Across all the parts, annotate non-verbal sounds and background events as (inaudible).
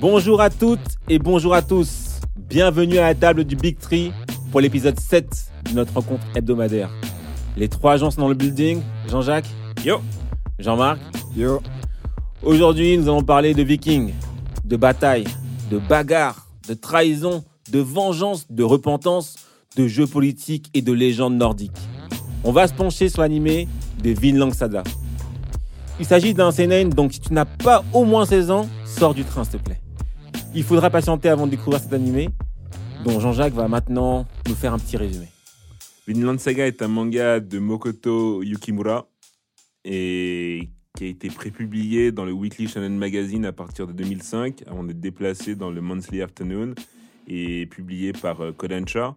Bonjour à toutes et bonjour à tous. Bienvenue à la table du Big Tree pour l'épisode 7 de notre rencontre hebdomadaire. Les trois gens sont dans le building. Jean-Jacques. Yo. Jean-Marc. Yo, Aujourd'hui, nous allons parler de vikings, de bataille, de bagarre, de trahison, de vengeance, de repentance, de jeux politiques et de légendes nordiques. On va se pencher sur l'animé de Vinland Saga. Il s'agit d'un seinen, donc si tu n'as pas au moins 16 ans, sors du train s'il te plaît. Il faudra patienter avant de découvrir cet animé, dont Jean-Jacques va maintenant nous faire un petit résumé. Vinland Saga est un manga de Mokoto Yukimura et qui a été prépublié dans le Weekly Shonen Magazine à partir de 2005 avant d'être déplacé dans le Monthly Afternoon et publié par euh, Kodansha.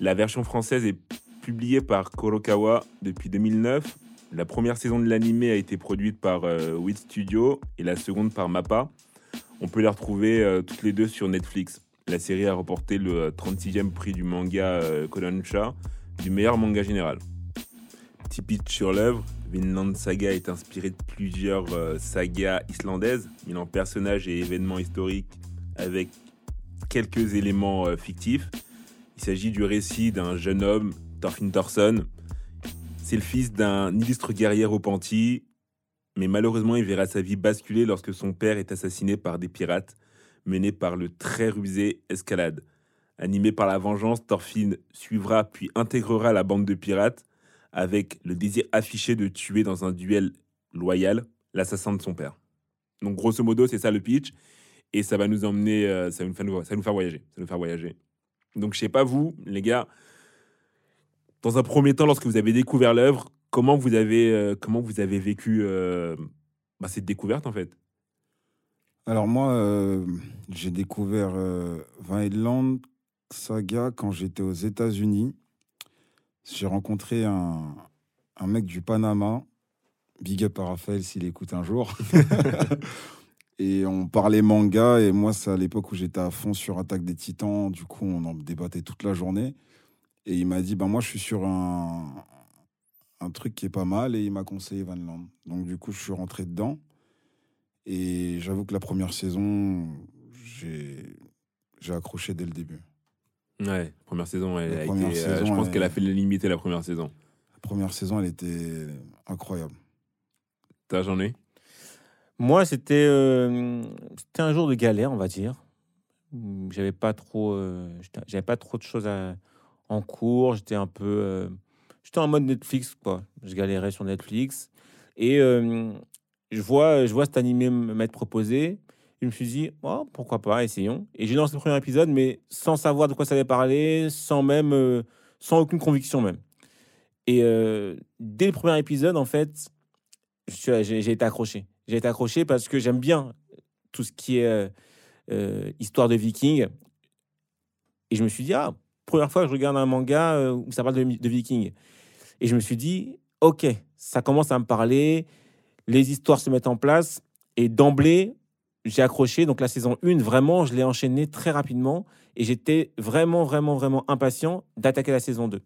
La version française est publiée par Kurokawa depuis 2009. La première saison de l'animé a été produite par euh, Wit Studio et la seconde par Mappa. On peut les retrouver euh, toutes les deux sur Netflix. La série a remporté le euh, 36e prix du manga euh, Kodansha du meilleur manga général. Petit pitch sur l'œuvre, Vinland Saga est inspiré de plusieurs euh, sagas islandaises, mêlant personnages et événements historiques avec quelques éléments euh, fictifs. Il s'agit du récit d'un jeune homme, Thorfinn Thorsson. C'est le fils d'un illustre guerrier repenti, mais malheureusement il verra sa vie basculer lorsque son père est assassiné par des pirates menés par le très rusé Escalade. Animé par la vengeance, Thorfinn suivra puis intégrera la bande de pirates avec le désir affiché de tuer dans un duel loyal l'assassin de son père. Donc grosso modo, c'est ça le pitch. Et ça va nous emmener, euh, ça, va nous faire, ça va nous faire voyager. Ça va nous faire voyager. Donc je sais pas vous, les gars, dans un premier temps, lorsque vous avez découvert l'œuvre, comment vous avez, euh, comment vous avez vécu euh, bah, cette découverte en fait? Alors moi, euh, j'ai découvert Vinland Saga quand j'étais aux États-Unis. J'ai rencontré un, un mec du Panama, big up à Raphaël s'il écoute un jour. (laughs) (laughs) et on parlait manga, et moi, c'est à l'époque où j'étais à fond sur Attaque des Titans. Du coup, on en débattait toute la journée. Et il m'a dit, bah, moi, je suis sur un, un truc qui est pas mal, et il m'a conseillé Vinland. Donc, du coup, je suis rentré dedans. Et j'avoue que la première saison, j'ai j'ai accroché dès le début. Ouais, première saison, elle La a première été, euh, je pense elle- qu'elle a fait limiter la première saison. La première saison, elle était incroyable. T'as j'en ai Moi, c'était euh, c'était un jour de galère, on va dire. J'avais pas trop, euh, j'avais pas trop de choses à- en cours. J'étais un peu, euh, j'étais en mode Netflix, quoi. Je galérais sur Netflix et euh, je vois, je vois cet animé m'être proposé. Je me suis dit, oh, pourquoi pas, essayons. Et j'ai lancé le premier épisode, mais sans savoir de quoi ça allait parler, sans même, euh, sans aucune conviction même. Et euh, dès le premier épisode, en fait, j'ai été accroché. J'ai été accroché parce que j'aime bien tout ce qui est histoire de vikings. Et je me suis dit, ah, première fois que je regarde un manga euh, où ça parle de, vikings. Et je me suis dit, ok, ça commence à me parler, les histoires se mettent en place. Et d'emblée, j'ai accroché. Donc la saison 1, vraiment, je l'ai enchaînée très rapidement. Et j'étais vraiment, vraiment, vraiment impatient d'attaquer la saison 2.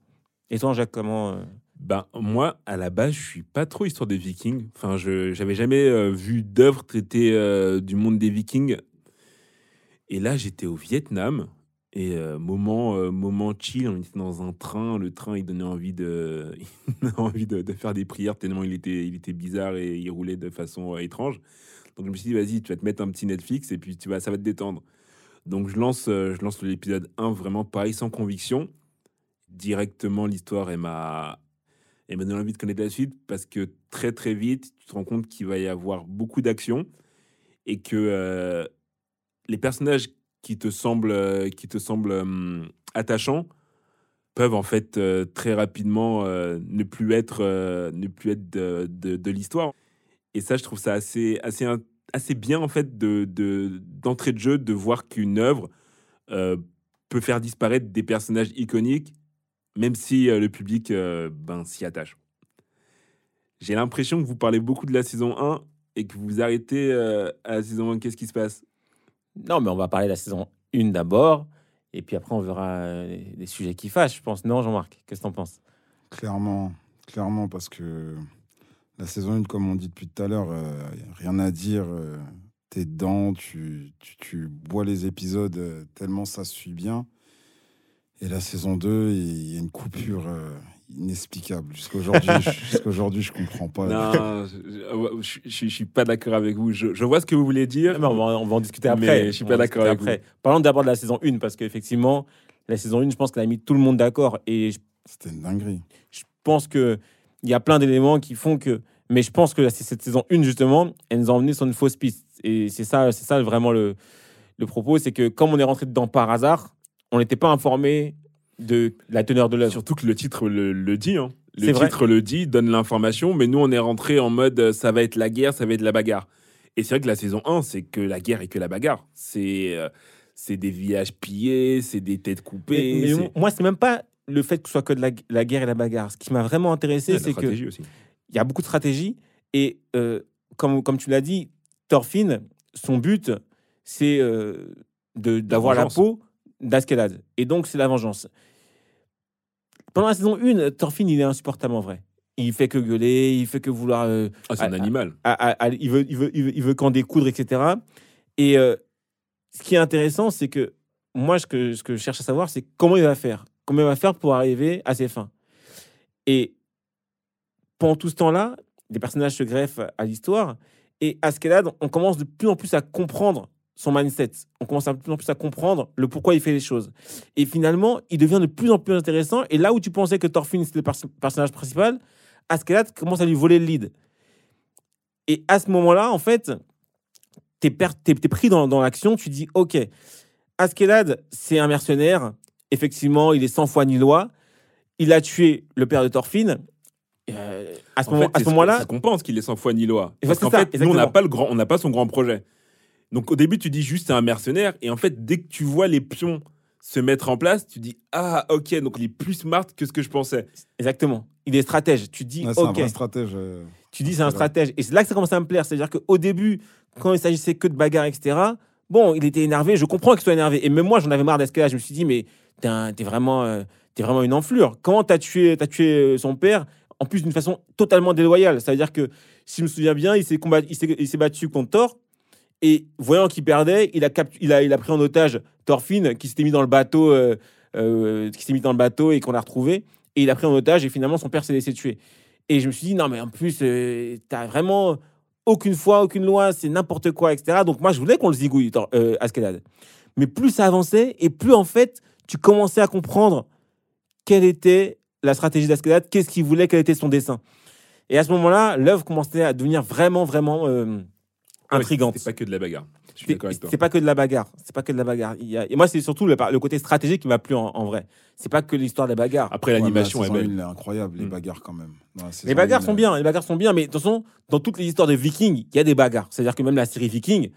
Et toi, Jacques, comment euh, Ben, moi, à la base, je suis pas trop histoire des Vikings. Enfin, je j'avais jamais euh, vu d'œuvre traiter euh, du monde des Vikings. Et là, j'étais au Vietnam. Et euh, moment, euh, moment chill, on était dans un train. Le train, il donnait envie de, (laughs) envie de, faire des prières tellement il était, il était bizarre et il roulait de façon euh, étrange. Donc je me suis dit, vas-y, tu vas te mettre un petit Netflix et puis tu vas, ça va te détendre. Donc je lance, je lance l'épisode 1 vraiment pareil, sans conviction. Directement, l'histoire, elle m'a, elle m'a donné envie de connaître la suite parce que très très vite, tu te rends compte qu'il va y avoir beaucoup d'action et que les personnages qui te semblent, euh, qui te semblent attachants peuvent en fait euh, très rapidement euh, ne plus être, ne plus être de, de- l'histoire. Et ça, je trouve ça assez, assez, assez bien, en fait, de, de- d'entrée de jeu, de voir qu'une œuvre peut faire disparaître des personnages iconiques, même si le public ben, s'y attache. J'ai l'impression que vous parlez beaucoup de la saison 1 et que vous vous arrêtez à la saison 1. Qu'est-ce qui se passe? Non, mais on va parler de la saison 1 d'abord. Et puis après, on verra euh, les, sujets qui fâchent, je pense. Non, Jean-Marc, qu'est-ce que t'en penses? Clairement, clairement, parce que la saison 1, comme on dit depuis tout à l'heure, euh, rien à dire. euh, T'es dedans, tu, tu, bois les épisodes tellement ça suit bien. Et la saison 2, il y a une coupure inexplicable. Jusqu'à aujourd'hui, (laughs) je- comprends pas. Non, je, je, je- suis pas d'accord avec vous. Je, je vois ce que vous voulez dire. Mais on, va, on va en discuter après. Mais je suis pas d'accord avec après. Parlons d'abord de la saison 1, parce qu'effectivement, la saison 1, je pense qu'elle a mis tout le monde d'accord. Et je C'était une dinguerie. je pense qu'il y a plein d'éléments qui font que. Mais je pense que cette saison 1, justement, elle nous a emmenés sur une fausse piste. Et c'est ça, c'est ça vraiment le, le propos c'est que comme on est rentré dedans par hasard, on n'était pas informé de la teneur de l'œuvre. Surtout que le titre le, le dit. hein. Le vrai. titre le dit, donne l'information, mais nous, on est rentré en mode euh, ça va être la guerre, ça va être la bagarre. Et c'est vrai que la saison 1, c'est que la guerre et que la bagarre. C'est euh, c'est des villages pillés, c'est des têtes coupées. Mais- mais moi, c'est même pas le fait que ce soit que de la, la guerre et la bagarre. Ce qui m'a vraiment intéressé, c'est que il y a beaucoup de stratégie. Et euh, comme, comme tu l'as dit, Thorfinn, son but, c'est euh, d'avoir la peau d'Askelad. Et donc, c'est la vengeance. Pendant la saison 1, Thorfinn, il est insupportable en vrai. Il fait que gueuler, il fait que vouloir. euh, Ah, c'est un animal. à- à- à- il, veut, il, veut, il, veut, il veut qu'en découdre, etc. Et euh, ce qui est intéressant, c'est que moi, ce que, ce que je cherche à savoir, c'est comment il va faire. Comment il va faire pour arriver à ses fins. Et pendant tout ce temps-là, des personnages se greffent à l'histoire. Et Askelad, on commence de plus en plus à comprendre son mindset. On commence de plus en plus à comprendre le pourquoi il fait les choses. Et finalement, il devient de plus en plus intéressant. Et là où tu pensais que Thorfinn, c'était le pers- personnage principal, Askelad commence à lui voler le lead. Et à ce moment-là, en fait, tu es, pris dans, dans l'action, tu dis, OK, Askelad, c'est un mercenaire, effectivement, il est sans foi ni loi, il a tué le père de Thorfinn. Euh, à ce En moment- fait, à c'est ce moment-là, qu'on pense qu'il est sans foi ni loi. Parce qu'en fait, nous, on n'a pas, le grand- on n'a pas son grand projet. Donc, au début, tu dis juste c'est un mercenaire. Et en fait, dès que tu vois les pions se mettre en place, tu dis Ah, ok, donc il est plus smart que ce que je pensais. exactement, il est stratège. Tu dis, Ouais, c'est un OK, vrai stratège. euh, tu dis c'est un stratège. Et c'est là que ça commence à me plaire. C'est-à-dire qu'au début, quand il s'agissait que de bagarre, etc., bon, il était énervé. Je comprends qu'il soit énervé. Et même moi, j'en avais marre d'Askelad. Je me suis dit, mais t'es un- t'es vraiment, euh, t'es vraiment une enflure. Comment t'as tué, tué euh, son père En plus, d'une façon totalement déloyale? C'est-à-dire que, si je me souviens bien, il s'est combat- il s'est il s'est battu contre Thor. Et voyant qu'il perdait, il a, il, a, il a pris en otage Thorfinn, qui s'était mis dans le bateau, euh, euh, qui s'est mis dans le bateau et qu'on a retrouvé. Et il a pris en otage et finalement son père s'est laissé tuer. Et je me suis dit, non, mais en plus, euh, t'as vraiment aucune foi, aucune loi, c'est n'importe quoi, etc. Donc moi, je voulais qu'on le zigouille, euh, Askelad. Mais plus ça avançait et plus en fait, tu commençais à comprendre quelle était la stratégie d'Askelad, qu'est-ce qu'il voulait, quel était son dessin. Et à ce moment-là, l'œuvre commençait à devenir vraiment, vraiment intrigante. C'est pas que de la bagarre. Je suis C'est d'accord avec toi. c'est pas que de la bagarre. C'est pas que de la bagarre. Il y a- Et moi, c'est surtout le, côté stratégique qui m'a plu en, en vrai. C'est pas que l'histoire des bagarres. Après, ouais, l'animation la est belle. incroyable, les Mm. bagarres quand même. Les bagarres une, sont bien, les bagarres sont bien, mais de toute façon, dans toutes les histoires de Vikings, il y a des bagarres. C'est-à-dire que même la série Viking,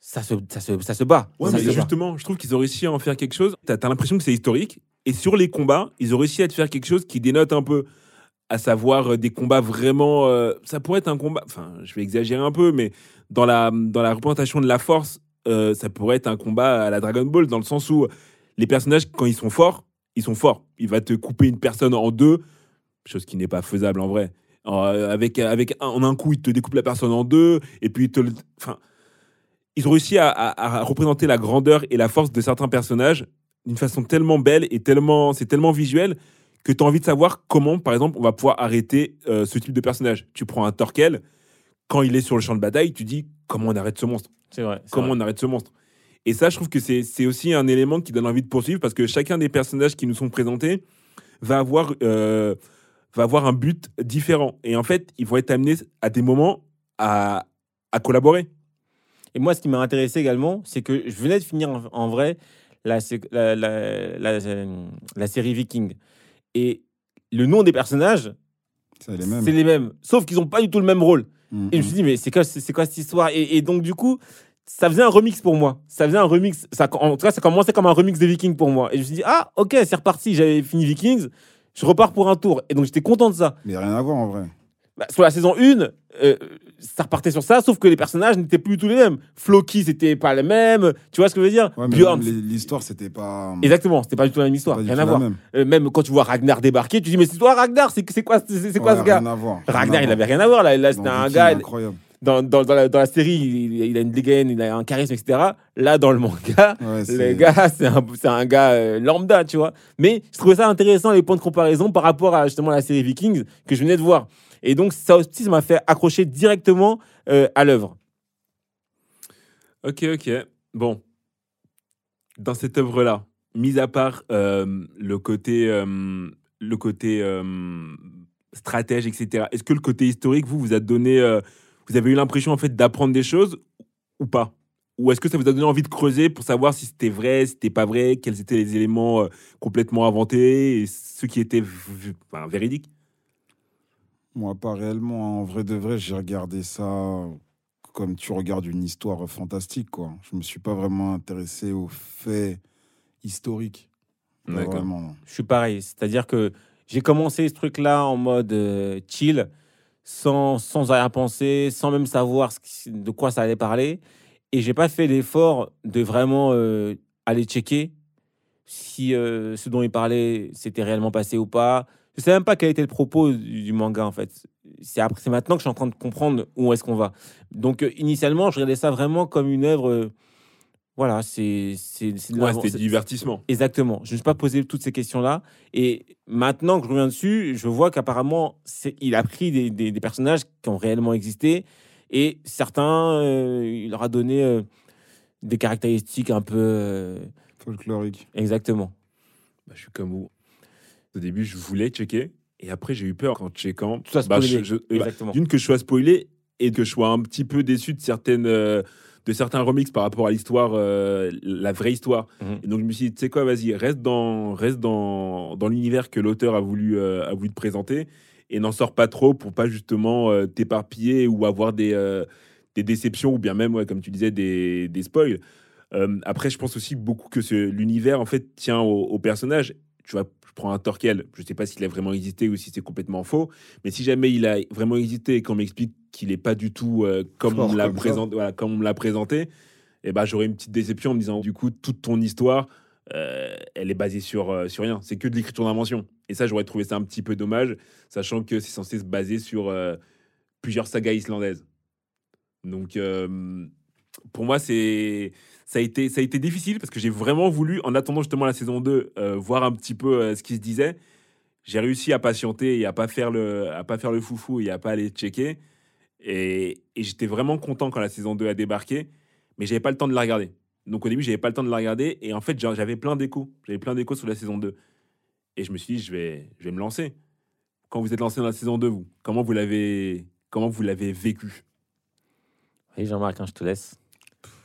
ça se, ça se, ça se bat. Ouais, Ça mais se bat. justement, je trouve qu'ils ont réussi à en faire quelque chose. T'as as, l'impression que c'est historique. Et sur les combats, ils ont réussi à te faire quelque chose qui dénote un peu. À savoir euh, des combats vraiment. euh, ça pourrait être un combat. Enfin, je vais exagérer un peu, mais dans la, dans la représentation de la force, euh, ça pourrait être un combat à la Dragon Ball, dans le sens où les personnages, quand ils sont forts, ils sont forts. Il va te couper une personne en deux, chose qui n'est pas faisable en vrai. Euh, avec, avec un, en un coup, il te découpe la personne en deux, et puis il te Enfin, ils ont réussi à- à représenter la grandeur et la force de certains personnages d'une façon tellement belle et tellement, c'est tellement visuel que tu as envie de savoir comment, par exemple, on va pouvoir arrêter euh, ce type de personnage. Tu prends un Torkel, quand il est sur le champ de bataille, tu dis comment on arrête ce monstre? C'est vrai. Comment vrai. on arrête ce monstre? Et ça, je trouve que c'est aussi un élément qui donne envie de poursuivre parce que chacun des personnages qui nous sont présentés va avoir, euh, va avoir un but différent. Et en fait, ils vont être amenés à des moments à, à collaborer. Et moi, ce qui m'a intéressé également, c'est que je venais de finir en, en vrai la, la, la, euh, la série Viking. Et le nom des personnages, C'est les mêmes. c'est les mêmes. Sauf qu'ils n'ont pas du tout le même rôle. Mm, Et je me suis dit, mais c'est quoi, c'est c'est quoi cette histoire? Et, et donc, du coup, ça faisait un remix pour moi. Ça faisait un remix. Ça, en tout cas, ça commençait comme un remix de Vikings pour moi. Et je me suis dit, ah, ok, c'est reparti. J'avais fini Vikings. Je repars pour un tour. Et donc, j'étais content de ça. Mais rien à voir en vrai. Bah, sur la saison 1, euh, ça repartait sur ça, sauf que les personnages n'étaient plus tous les mêmes. Floki, c'était pas les mêmes. Tu vois ce que je veux dire? Ouais, Bjorn, même l'histoire, c'était pas. Exactement, c'était pas du tout la même histoire. Rien à voir. même. Euh, même quand tu vois Ragnar débarquer, tu dis, mais c'est toi Ragnar C'est quoi, c'est quoi Ouais, ce gars? Rien à voir. rien Ragnar, il avait rien à voir. Là, là c'était un gars. Incroyable. Dans, dans, dans la, dans la série, il, a une dégaine, il a un charisme, etc. Là, dans le manga, Ouais, le c'est- gars, (laughs) c'est un, gars euh, lambda, tu vois. Mais je trouvais ça intéressant, les points de comparaison par rapport à justement la série Vikings que je venais de voir. Et donc, ça aussi, ça m'a fait accrocher directement euh, à l'œuvre. Ok, ok. Bon. Dans cette œuvre-là, mis à part euh, le côté, euh, le côté stratège, etc., est-ce que le côté historique, vous, vous a donné. vous avez eu l'impression, en fait, d'apprendre des choses ou pas? Ou est-ce que ça vous a donné envie de creuser pour savoir si c'était vrai, si c'était pas vrai, quels étaient les éléments complètement inventés et ceux qui étaient enfin, véridiques? Moi, pas réellement. En vrai de vrai, j'ai regardé ça comme tu regardes une histoire fantastique, quoi. Je me suis pas vraiment intéressé aux faits historiques. Vraiment. Je suis pareil. C'est-à-dire que j'ai commencé ce truc-là en mode euh, chill, sans, sans penser, sans même savoir ce qui- de quoi ça allait parler. Et j'ai pas fait l'effort de vraiment euh, aller checker si euh, ce dont il parlait s'était réellement passé ou pas. Je sais même pas quel était le propos du, du manga en fait. C'est après, c'est maintenant que je suis en train de comprendre où est-ce qu'on va. Donc euh, initialement, je regardais ça vraiment comme une œuvre. euh, voilà, c'est c'est c'est de Ouais, l'avant- c'était c'est- divertissement. Exactement. Je ne me suis pas posé toutes ces questions-là. Et maintenant que je reviens dessus, je vois qu'apparemment, c'est- il a pris des, des- des personnages qui ont réellement existé. Et certains, euh, il leur a donné euh, des caractéristiques un peu. euh, Folklorique. exactement. Bah, je suis comme vous. Au début, je voulais checker. Et après, j'ai eu peur en checkant. Tout ça Bah, je- je- bah. D'une, que je sois spoilé et que je sois un petit peu déçu de, certaines, euh, de certains remixes par rapport à l'histoire, euh, la vraie histoire. Mhm. Et donc, je me suis dit, tu sais quoi, vas-y, reste dans, reste dans, dans l'univers que l'auteur a, voulu euh, a voulu te présenter et n'en sors pas trop pour pas justement euh, t'éparpiller ou avoir des, des déceptions ou bien même, ouais, comme tu disais, des, des spoils. Après, je pense aussi beaucoup que l'univers, en fait, tient au, au personnage. Tu vois, je prends un Torquel, je sais pas s'il a vraiment existé ou si c'est complètement faux, mais si jamais il a vraiment existé et qu'on m'explique qu'il n'est pas du tout euh, comme, Fort on l'a voilà, comme on l'a présenté, eh ben, j'aurais une petite déception en me disant, du coup, toute ton histoire, euh, elle est basée sur, euh, sur rien. C'est que de l'écriture d'invention. Et ça, j'aurais trouvé ça un petit peu dommage, sachant que c'est censé se baser sur plusieurs sagas islandaises. Donc, pour moi, c'est ça a été ça a été difficile parce que j'ai vraiment voulu, en attendant justement la saison 2, euh, voir un petit peu euh, ce qui se disait. J'ai réussi à patienter et à pas faire le à pas faire le foufou et à pas aller checker. Et, j'étais vraiment content quand la saison 2 a débarqué, mais j'avais pas le temps de la regarder. Donc au début, j'avais pas le temps de la regarder et en fait, j'avais plein d'échos. J'avais plein d'échos sur la saison 2. Et je me suis dit, je vais, je vais me lancer. Quand vous êtes lancé dans la saison 2, vous, comment vous l'avez, comment vous l'avez vécu? Et Jean-Marc, hein, je te laisse.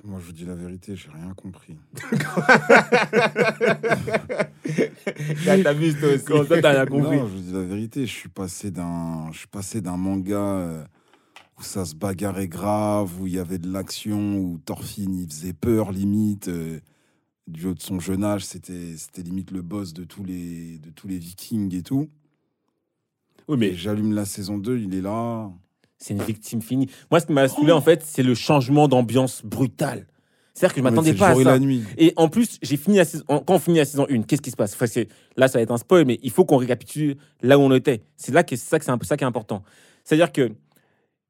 Moi, je vous dis la vérité, j'ai rien compris. (laughs) T'abuses toi aussi. Ça, t'as rien compris Non, je vous dis la vérité, je suis passé d'un, je suis passé d'un manga euh, où ça se bagarrait grave, où il y avait de l'action, où Thorfinn il faisait peur limite. euh, du haut de son jeune âge, c'était, c'était limite le boss de tous les, de tous les Vikings et tout. Oui, Mais mais j'allume la saison 2, il est là. C'est une victime finie. Moi, ce qui m'a saoulé, en fait, c'est le changement d'ambiance brutal. C'est-à-dire que je m'attendais pas à jour et ça. la nuit. Et en plus, j'ai fini la saison, quand on finit la saison 1, qu'est-ce qui se passe? Enfin, c'est- Là, ça va être un spoil, mais il faut qu'on récapitule là où on était. C'est là que c'est ça, que c'est un peu ça qui est important. C'est-à-dire que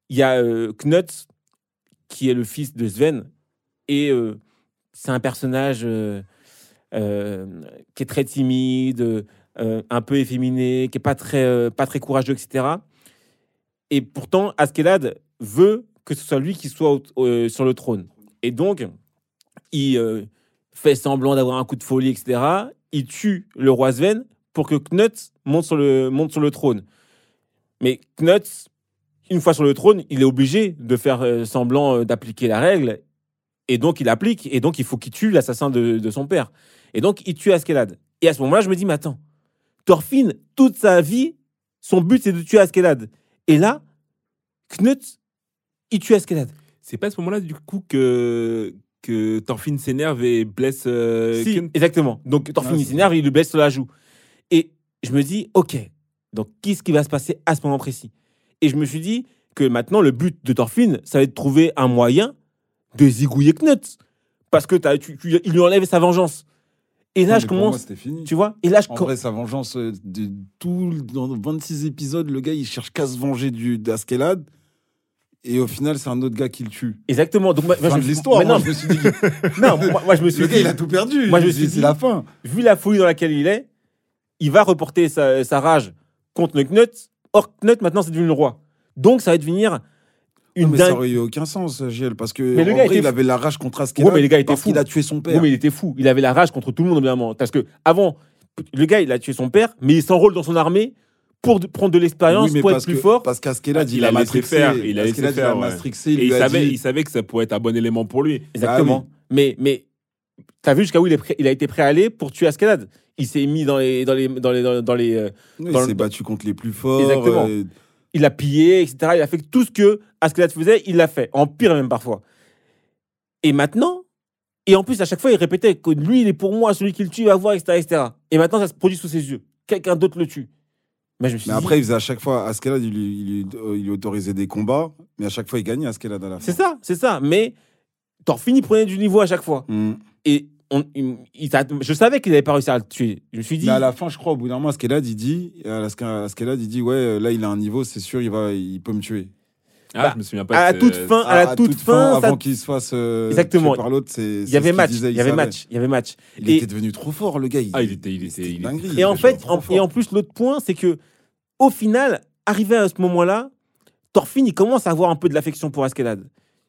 il y a euh, Knut, qui est le fils de Sven, et euh, c'est un personnage euh, qui est très timide, un peu efféminé, qui est pas très, pas très courageux, etc. Et pourtant, Askelad veut que ce soit lui qui soit au- sur le trône. Et donc, il euh, fait semblant d'avoir un coup de folie, etc. Il tue le roi Sven pour que Knut monte sur le, monte sur le trône. Mais Knut, une fois sur le trône, il est obligé de faire euh, semblant euh, d'appliquer la règle. Et donc, il applique. Et donc, il faut qu'il tue l'assassin de, de son père. Et donc, il tue Askelad. Et à ce moment-là, je me dis, mais attends, Thorfinn, toute sa vie, son but, c'est de tuer Askelad. Et là, Knut il tue Escalade. C'est pas à ce moment-là, du coup, que, que Thorfinn s'énerve et blesse euh, Si, exactement. Donc Thorfinn s'énerve, il lui blesse sur la joue. Et je me dis, ok, donc qu'est-ce qui va se passer à ce moment précis? Et je me suis dit que maintenant, le but de Thorfinn, ça va être de trouver un moyen de zigouiller Knut. Parce que tu- tu- il lui enlève sa vengeance. Et là, Mais je moi, commence, c'était fini. tu vois, et là, je En com- vrai, sa vengeance, euh, de tout, dans 26 épisodes, le gars, il cherche qu'à se venger du d'Askelad. Et au final, c'est un autre gars qui le tue. exactement. Donc, moi, moi, Fin je de me suis- l'histoire. Moi, non, je me suis dit, (laughs) non, moi, moi, je me suis le gars, dit, il a tout perdu. Moi, je me suis C'est la fin. vu la folie dans laquelle il est, il va reporter sa, sa rage contre le Knut. Or, Knut, maintenant, c'est devenu le roi. Donc, ça va devenir une Non, mais ça aurait eu aucun sens, Giel, parce que Mais le en gars vrai, il avait la rage contre Askelad Ouais, mais le gars était parce fou. qu'il a tué son père. Oui, mais il était fou. Il avait la rage contre tout le monde, évidemment. Parce que avant, le gars, il a tué son père, mais il s'enrôle dans son armée pour prendre de l'expérience, Oui, pour être plus que- fort. Parce qu'Askelad, Il il, a matrixé. faire, il a laissé Askelad, faire, il a ouais. matrixé, il il savait, dit- il savait que ça pourrait être un bon élément pour lui. Exactement. Mais, mais t'as vu jusqu'à où il, est prêt- il a été prêt à aller pour tuer Ascalade Il s'est mis dans les, dans les, dans les, dans les, dans les, euh, dans il s'est battu contre les plus forts. Exactement. euh, il a pillé, etc. Il a fait tout ce que Ascalade faisait, il l'a fait. En pire même parfois. Et maintenant, et en plus à chaque fois il répétait que lui il est pour moi, celui qui le tue il va voir, etc., etc. Et maintenant ça se produit sous ses yeux. Quelqu'un d'autre le tue. Mais je me suis Mais dit, après, il faisait à chaque fois, Askelad, il il, lui autorisait des combats, mais à chaque fois, il gagnait Askelad à la fin. c'est ça, c'est ça. Mais Thorfinn il prenait du niveau à chaque fois. Mm. Et on, il- il t'a- je savais qu'il n'avait pas réussi à le tuer. Je me suis dit, Mais à la fin, je crois, au bout d'un moment, Askelad, il dit, à il dit, ouais, là, il a un niveau, c'est sûr, il, va, il peut me tuer. Ah, Bah, je me souviens pas. à la toute fin, à la À toute fin, ça- avant qu'il se fasse euh, Exactement. tuer par l'autre, c'est. il y avait match. Il y avait match. Il y avait match. Il Et- était devenu trop fort, le gars. Ah, il était, il était, il était- dinguerie. Et en fait, était en- et en plus, l'autre point, c'est que au final, arrivé à ce moment-là, Thorfinn, il commence à avoir un peu de l'affection pour Askelad.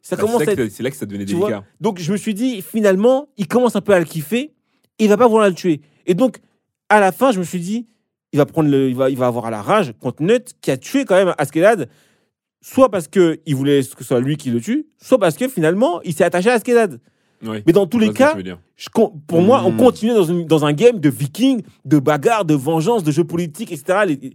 Ça Bah, commence c'est à là que- c'est là que ça devenait tu vois, délicat. Donc je me suis dit, finalement, il commence un peu à le kiffer, et il va pas vouloir le tuer. Et donc, à la fin, je me suis dit, il va prendre le, il va, il va avoir la rage contre Nut, qui a tué quand même Askelad, soit parce que il voulait que ce soit lui qui le tue, soit parce que finalement, il s'est attaché à Askelad. Oui. Mais dans tous les cas, je pour moi, on Mm. continuait dans, une- dans un game de vikings, de bagarres, de vengeance, de jeux politiques, etc. Les-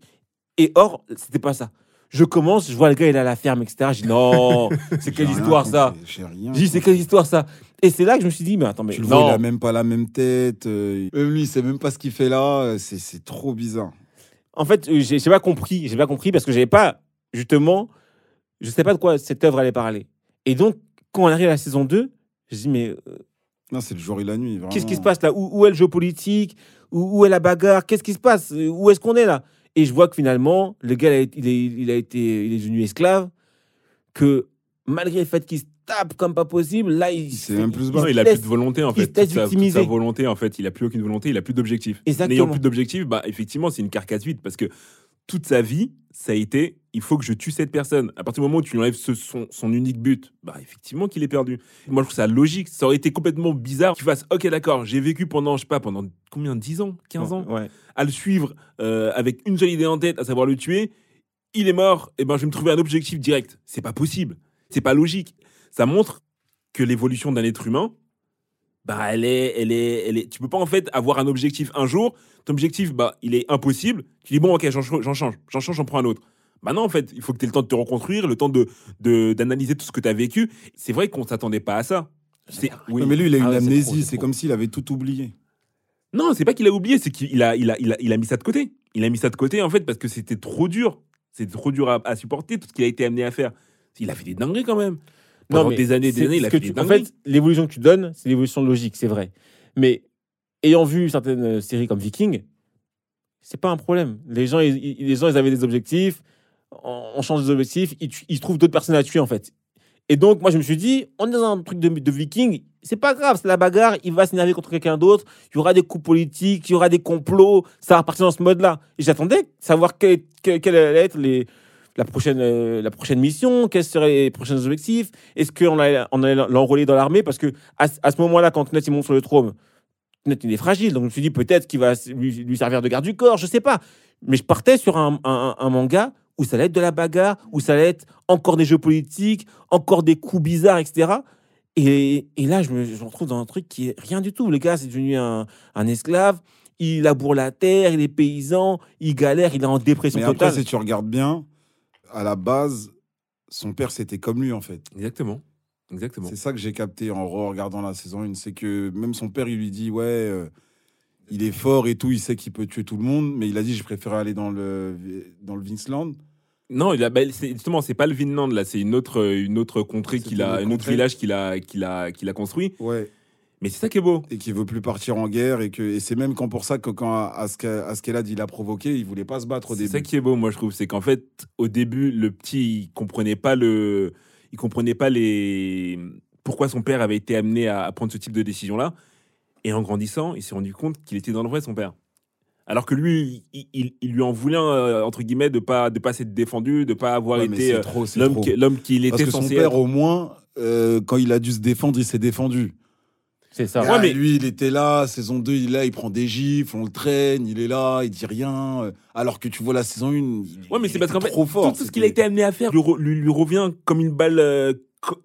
Et or, c'était pas ça. Je commence, je vois le gars, il est à la ferme, etc. Je dis non, (laughs) c'est quelle histoire ça. Je dis c'est quelle histoire ça Et c'est là que je me suis dit, mais attends, mais Tu le vois, non. il a même pas la même tête. euh, Même lui, il sait même pas ce qu'il fait là. euh, C'est c'est trop bizarre. En fait, euh, j'ai j'ai pas compris. J'ai pas compris parce que j'avais pas, justement, je sais pas de quoi cette œuvre allait parler. Et donc, quand on arrive à la saison 2, je dis, mais euh, Non, c'est le jour et la nuit. Qu'est-ce qui se passe là? Où, où est le jeu politique? Où, où est la bagarre? Qu'est-ce qui se passe? Où est-ce qu'on est là? Et je vois que finalement, le gars, il a, été- il est, il a été, il est devenu esclave. Que malgré le fait qu'il se tape comme pas possible, là, il, Il même plus il il a plus de volonté en il fait. laisse Toute sa, toute victimiser. sa volonté en fait, il a plus aucune volonté, il a plus d'objectif. N'ayant plus d'objectif, bah effectivement, c'est une carcasse vide parce que toute sa vie, ça a été il faut que je tue cette personne. À partir du moment où tu lui enlèves ce- son, son unique but, bah effectivement qu'il est perdu. Moi, je trouve ça logique. Ça aurait été complètement bizarre qu'il fasse OK, d'accord, j'ai vécu pendant, je sais pas, pendant combien 10 ans 15 ans Ouais. à le suivre euh, avec une seule idée en tête, à savoir le tuer. Il est mort, et ben je vais me trouver un objectif direct. C'est pas possible. C'est pas logique. Ça montre que l'évolution d'un être humain, bah elle est, elle est, elle est. Tu peux pas en fait avoir un objectif un jour. Ton objectif, bah il est impossible. Tu dis bon ok, j'en change, j'en change, j'en prends un autre. Bah non en fait, il faut que tu aies le temps de te reconstruire, le temps de de- d'analyser tout ce que tu as vécu. C'est vrai qu'on s'attendait pas à ça. C'est oui. Non, mais lui, il a une Ah c'est trop, amnésie. c'est C'est comme s'il avait tout oublié. Non, c'est pas qu'il a oublié, c'est qu'il a, il a, il a, il a mis ça de côté. Il a mis ça de côté, en fait, parce que c'était trop dur. C'était trop dur à, à supporter, tout ce qu'il a été amené à faire. Il a fait des dingueries quand même. Pendant des années et des c'est- années, il a ce que fait des tu- En dingueries. fait, l'évolution que tu donnes, c'est l'évolution logique, c'est vrai. Mais ayant vu certaines euh, séries comme Viking, c'est pas un problème. Les gens, ils, ils- les gens, ils avaient des objectifs. On, change. Ils, tu- ils trouvent d'autres personnes à tuer, en fait. Et donc, moi, je me suis dit, on est dans un truc de, de Viking. C'est pas grave, c'est la bagarre. Il va s'énerver contre quelqu'un d'autre. Il y aura des coups politiques, il y aura des complots. Ça va partir dans ce mode-là. Et j'attendais savoir quel, quel, quel allait être les, la, prochaine, euh, la prochaine mission, quels seraient les prochains objectifs. Est-ce qu'on allait, on l'enrôler dans l'armée Parce que à, ce- moment-là, quand Knut il monte sur le trône, Knut il est fragile. Donc je me suis dit peut-être qu'il va lui, servir de garde du corps, je sais pas. Mais je partais sur un- un manga où ça allait être de la bagarre, où ça allait être encore des jeux politiques, encore des coups bizarres, etc. Et, et là, je me, je me retrouve dans un truc qui est rien du tout. Le gars, c'est devenu un, un esclave. Il laboure la terre, il est paysan, il galère, il est en dépression Mais après, totale. si tu regardes bien, à la base, son père, c'était comme lui, en fait. Exactement. Exactement. C'est ça que j'ai capté en regardant la saison 1. C'est que même son père, il lui dit Ouais, euh, il est fort et tout, il sait qu'il peut tuer tout le monde, mais il a dit Je préfère aller dans le, dans le Vinceland. Non, il a, bah, c'est- justement, c'est pas le Vinland, là, c'est une autre, une autre contrée C'est qu'il a, un autre village qu'il a, qu'il a, qu'il a construit. Ouais. Mais c'est ça qui est beau. Et qu'il veut plus partir en guerre. Et, que, et c'est même quand pour ça que quand Aske- Askelad, il a provoqué, il voulait pas se battre au C'est début. ça qui est beau, moi, je trouve. C'est qu'en fait, au début, le petit, il comprenait pas le, il comprenait pas les, pourquoi son père avait été amené à, à prendre ce type de décision-là. Et en grandissant, il s'est rendu compte qu'il était dans le vrai, son père. Alors que lui, il, il- il lui en voulait, euh, entre guillemets, de pas, de pas s'être défendu, de pas avoir Ouais, été euh, l'homme qu'il Parce était que son censé père, être. au moins, euh, quand il a dû se défendre, il s'est défendu. C'est ça. Ouais, Ah, mais- lui, il était là, saison 2, il est là, il prend des gifles, on le traîne, il est là, il dit rien. Alors que tu vois la saison 1, il, Ouais, mais c'est parce qu'en fait, fort. tout, ce qu'il a été amené à faire lui, re- lui- lui revient comme une balle, euh,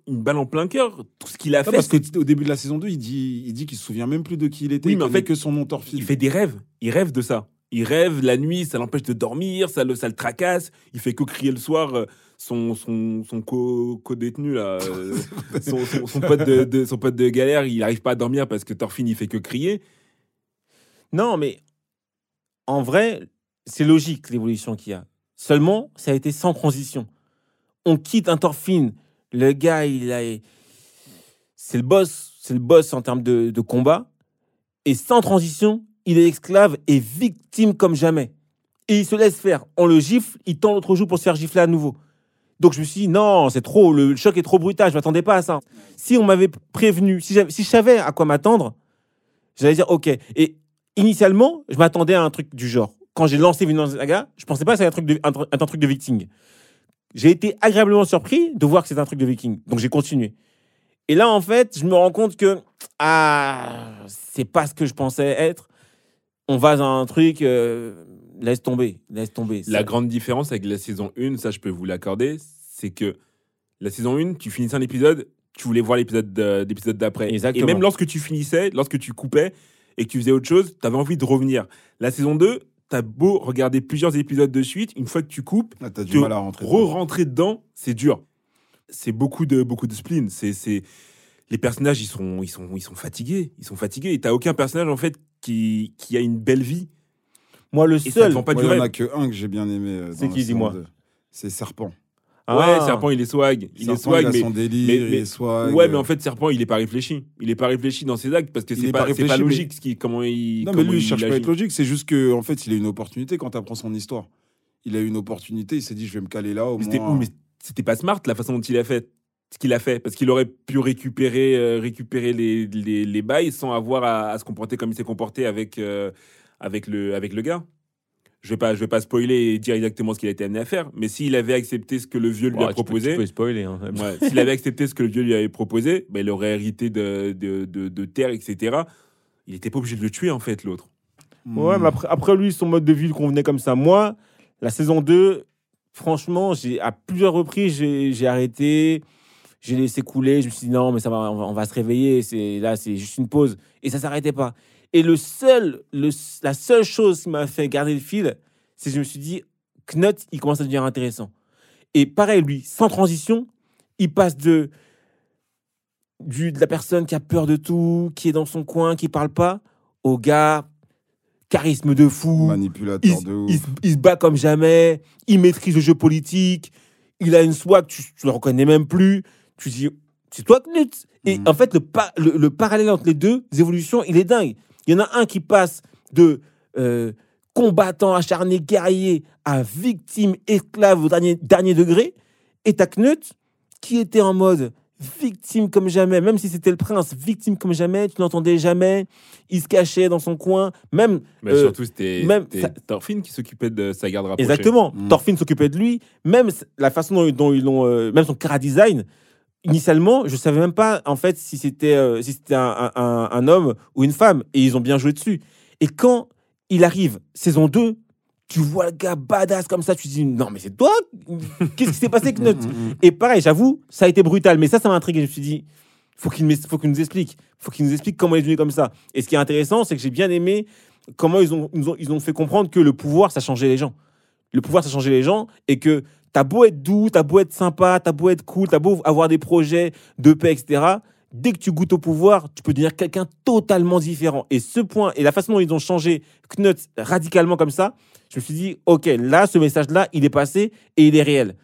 une balle en plein cœur. Tout ce qu'il a Non, fait, parce qu'au début de la saison 2, il dit, il dit qu'il se souvient même plus de qui il était. Oui, il mais en fait, que son nom Thorfinn. il fait des rêves. Il rêve de ça. Il rêve la nuit, ça l'empêche de dormir, ça le, ça le tracasse. Il fait que crier le soir. euh, Son, son, son co- co-détenu, là, euh, (laughs) son, son- son pote de, de- son pote de galère, il n'arrive pas à dormir parce que Thorfinn, il fait que crier. Non, mais en vrai, c'est logique l'évolution qu'il y a. Seulement, ça a été sans transition. On quitte un Thorfinn. Le gars, il a, c'est le boss, c'est le boss en termes de, combat. Et sans transition, il est esclave et victime comme jamais. Et il se laisse faire. On le gifle, il tend l'autre joue pour se faire gifler à nouveau. Donc je me suis dit, non, c'est trop, le choc est trop brutal, je m'attendais pas à ça. Si on m'avait prévenu, si, si je savais à quoi m'attendre, j'allais dire, ok. Et initialement, je m'attendais à un truc du genre. Quand j'ai lancé Vinland Saga, je pensais pas que un truc de, un, tr- un truc de viking. J'ai été agréablement surpris de voir que c'était un truc de viking. Donc j'ai continué. Et là, en fait, je me rends compte que ah, c'est pas ce que je pensais être. On va dans un truc, euh, laisse tomber, laisse tomber. La grande différence avec la saison 1, ça je peux vous l'accorder, c'est que la saison 1, tu finissais un épisode, tu voulais voir l'épisode de- l'épisode d'après. Et même lorsque tu finissais, lorsque tu coupais et que tu faisais autre chose, tu avais envie de revenir. La saison 2, tu as beau regarder plusieurs épisodes de suite, une fois que tu coupes, Ah, T'as du te mal à rentrer. dedans. re-rentrer dedans, c'est dur. C'est beaucoup de, beaucoup de spleen. C'est, c'est... Les personnages, ils sont, ils, sont, ils sont fatigués. Ils sont fatigués. Et t'as aucun personnage, en fait, qui, qui a une belle vie. Moi, le Et ça seul. te vend pas Moi, du il y en rêve. a que un que j'ai bien aimé. euh, C'est dans qui, saison dis-moi 2. C'est Serpent. Ah. Ouais, Serpent, il est swag. Il est swag, il a mais son délire, mais- il est swag. Ouais, mais en fait, Serpent, il est pas réfléchi. Il est pas réfléchi dans ses actes parce que c'est est pas, pas logique ce qui, comment il. Non, mais lui, il cherche pas à être logique. C'est juste que, en fait, il a une opportunité quand tu apprends son histoire. Il a une opportunité, il s'est dit, je vais me caler là au Mais moins. mais c'était pas smart la façon dont il a fait. Ce qu'il a fait. Parce qu'il aurait pu récupérer, euh, récupérer les, les, les bails sans avoir à, à se comporter comme il s'est comporté avec, euh, avec, le, avec le gars. Je vais pas, je vais pas spoiler et dire exactement ce qu'il a été amené à faire, mais s'il avait accepté ce que le vieux lui a tu peux- proposé, Tu peux spoiler. hein. (laughs) Ouais, S'il avait accepté ce que le vieux lui avait proposé, ben, il aurait hérité de, de, de, de terre, etc. Il n'était pas obligé de le tuer, en fait, l'autre. Hmm. Ouais, mais après, après lui, son mode de vie lui convenait comme ça. Moi, la saison 2, franchement, j'ai à plusieurs reprises, j'ai j'ai arrêté, j'ai laissé couler. Je me suis dit non, mais ça va, on va, on va se réveiller. C'est là, c'est juste une pause. Et ça s'arrêtait pas. Et le seul, le, la seule chose qui m'a fait garder le fil, c'est que je me suis dit, Knut, il commence à devenir intéressant. Et pareil, lui, sans transition, il passe de, du, de la personne qui a peur de tout, qui est dans son coin, qui parle pas, au gars, charisme de fou, Manipulateur il, de ouf. il se- il se bat comme jamais, il maîtrise le jeu politique, il a une swag, tu, tu le reconnais même plus. Tu dis, c'est toi Knut Et Mhm. en fait, le, pa- le, le parallèle entre les deux évolutions, il est dingue. Il y en a un qui passe de euh, combattant acharné, guerrier, à victime, esclave au dernier, dernier degré. Et t'as Knut qui était en mode victime comme jamais, même si c'était le prince, victime comme jamais, tu n'entendais jamais, il se cachait dans son coin, même Mais Euh, surtout, c'était ça- Thorfinn qui s'occupait de sa garde rapprochée. Exactement. Mm. Thorfinn s'occupait de lui. Même la façon dont, dont ils l'ont, euh, même son cara design. Initialement, je savais même pas en fait si c'était euh, si c'était un, un- un homme ou une femme, et ils ont bien joué dessus. Et quand il arrive, saison 2, tu vois le gars badass comme ça, tu te dis non mais c'est toi? Qu'est-ce qui s'est passé mm, mm. (laughs) Et pareil, j'avoue, ça a été brutal, mais ça, ça m'a intrigué. Je me suis dit, faut qu'il faut qu'il nous explique, faut qu'il nous explique comment il est devenu comme ça. Et ce qui est intéressant, c'est que j'ai bien aimé comment ils ont, ils ont, ils ont fait comprendre que le pouvoir, ça changeait les gens. Le pouvoir, ça changeait les gens, et que T'as beau être doux, t'as beau être sympa, t'as beau être cool, t'as beau avoir des projets de paix, etc. Dès que tu goûtes au pouvoir, tu peux devenir quelqu'un totalement différent. Et ce point, et la façon dont ils ont changé Knut radicalement comme ça, je me suis dit, ok, là, ce message-là, il est passé et il est réel.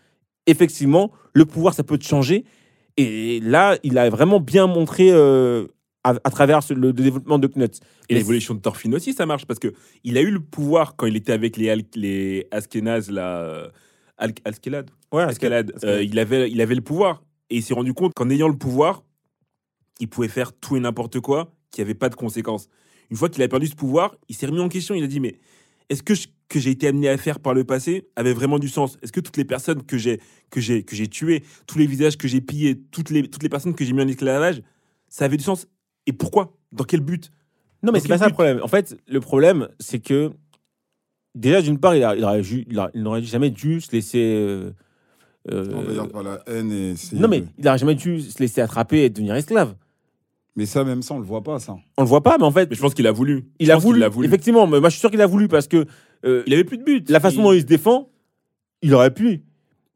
Effectivement, le pouvoir, ça peut te changer. Et là, il a vraiment bien montré euh, à, à travers le, développement de Knut. Et l'évolution de Thorfinn aussi, ça marche parce que il a eu le pouvoir quand il était avec les, les Askénazes, là. Al Askelad. Ouais, Askelad. Askelad. euh, il, avait, il avait le pouvoir. Et il s'est rendu compte qu'en ayant le pouvoir, il pouvait faire tout et n'importe quoi qui n'avait pas de conséquences. Une fois qu'il a perdu ce pouvoir, il s'est remis en question. Il a dit Mais est-ce que ce que j'ai été amené à faire par le passé avait vraiment du sens? Est-ce que toutes les personnes que j'ai que j'ai que j'ai tuées, tous les visages que j'ai pillés, toutes les toutes les personnes que j'ai mis en esclavage, ça avait du sens? Et pourquoi? Dans quel but? Non, mais c'est pas ça le problème. En fait, le problème, c'est que déjà, d'une part, il, a- il aurait, ju- il a- il n'aurait jamais dû se laisser. euh, euh, par la haine et non, mais il n'aurait jamais dû se laisser attraper et devenir esclave. Mais ça, même ça, on le voit pas, ça. On le voit pas, mais en fait, Mais je pense qu'il a voulu. il a voulu. Effectivement, mais moi, je suis sûr qu'il a voulu parce que euh, Il avait plus de but. la façon Il- dont il se défend, il aurait pu.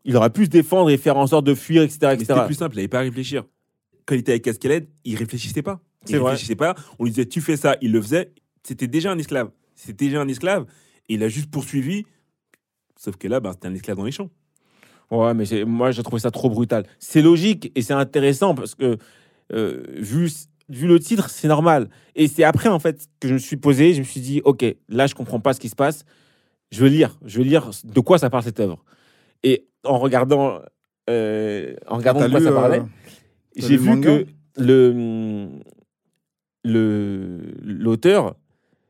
Il aurait pu se défendre et faire en sorte de fuir, etc. C'était plus simple, il n'avait pas à réfléchir. Quand il était avec Cascaled, il réfléchissait pas. Il C'est vrai. réfléchissait pas. On lui disait tu fais ça, il le faisait. C'était déjà un esclave. C'était déjà un esclave. Et il a juste poursuivi. Sauf que là, bah, c'était un esclave dans les champs. Ouais, mais c'est- moi, j'ai trouvé ça trop brutal. C'est logique et c'est intéressant parce que, euh, vu, vu le titre, c'est normal. Et c'est après, en fait, que je me suis posé, je me suis dit, OK, là, je comprends pas ce qui se passe. Je veux lire, je veux lire de quoi ça parle cette œuvre. Et en regardant, euh, en regardant T'as de quoi lu, ça euh, parlait, j'ai vu que le le l'auteur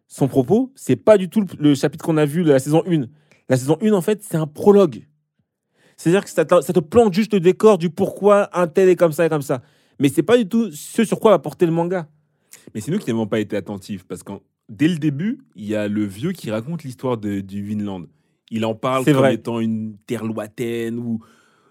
son propos c'est pas du tout le, chapitre qu'on a vu de la saison 1 la saison 1 en fait c'est un prologue c'est à dire que ça te, ça te plante juste le décor du pourquoi un tel est comme ça et comme ça mais c'est pas du tout ce sur quoi va porter le manga Mais c'est nous qui n'avons pas été attentifs. Parce que dès le début, il y a le vieux qui raconte l'histoire du Vinland. Il en parle comme vrai. étant une terre lointaine où,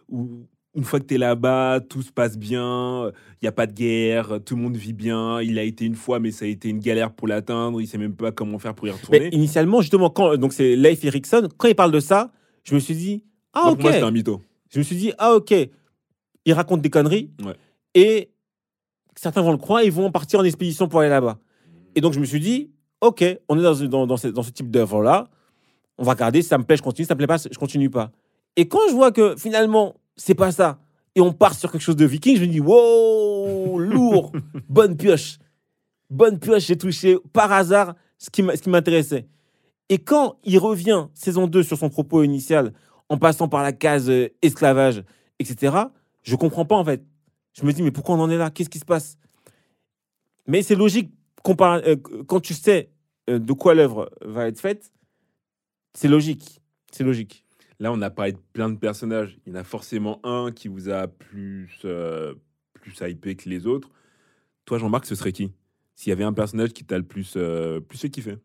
où une fois que tu es là-bas, tout se passe bien, il n'y a pas de guerre, tout le monde vit bien. Il a été une fois, mais ça a été une galère pour l'atteindre. Il sait même pas comment faire pour y mais retourner. initialement justement quand donc c'est Leif Erikson quand il parle de ça je me suis dit ah ok Pour moi, c'était un mytho. je me suis dit, ah ok, il raconte des conneries. Ouais. Et certains vont le croire ils vont partir en expédition pour aller là-bas. Et donc je me suis dit, ok, on est dans, ce- dans, dans ce, dans ce type d'œuvre-là. On va regarder, si ça me plaît, je continue, si ça me plaît pas, je continue pas. Et quand je vois que finalement, c'est pas ça, et on part sur quelque chose de viking, je me dis, wow, lourd, (laughs) bonne pioche. Bonne pioche, j'ai touché par hasard ce qui m'intéressait. Et quand il revient, saison 2, sur son propos initial, en passant par la case euh, esclavage, etc., je comprends pas en fait. Je me dis, mais pourquoi on en est là? Qu'est-ce qui se passe? Mais c'est logique, euh, quand tu sais euh, de quoi l'œuvre va être faite, c'est logique. C'est logique. Là, on a parlé de plein de personnages. Il y en a forcément un qui vous a plus, euh, plus hypé que les autres. Toi, Jean-Marc, ce serait qui? S'il y avait un personnage qui t'a le plus, euh, plus fait kiffer?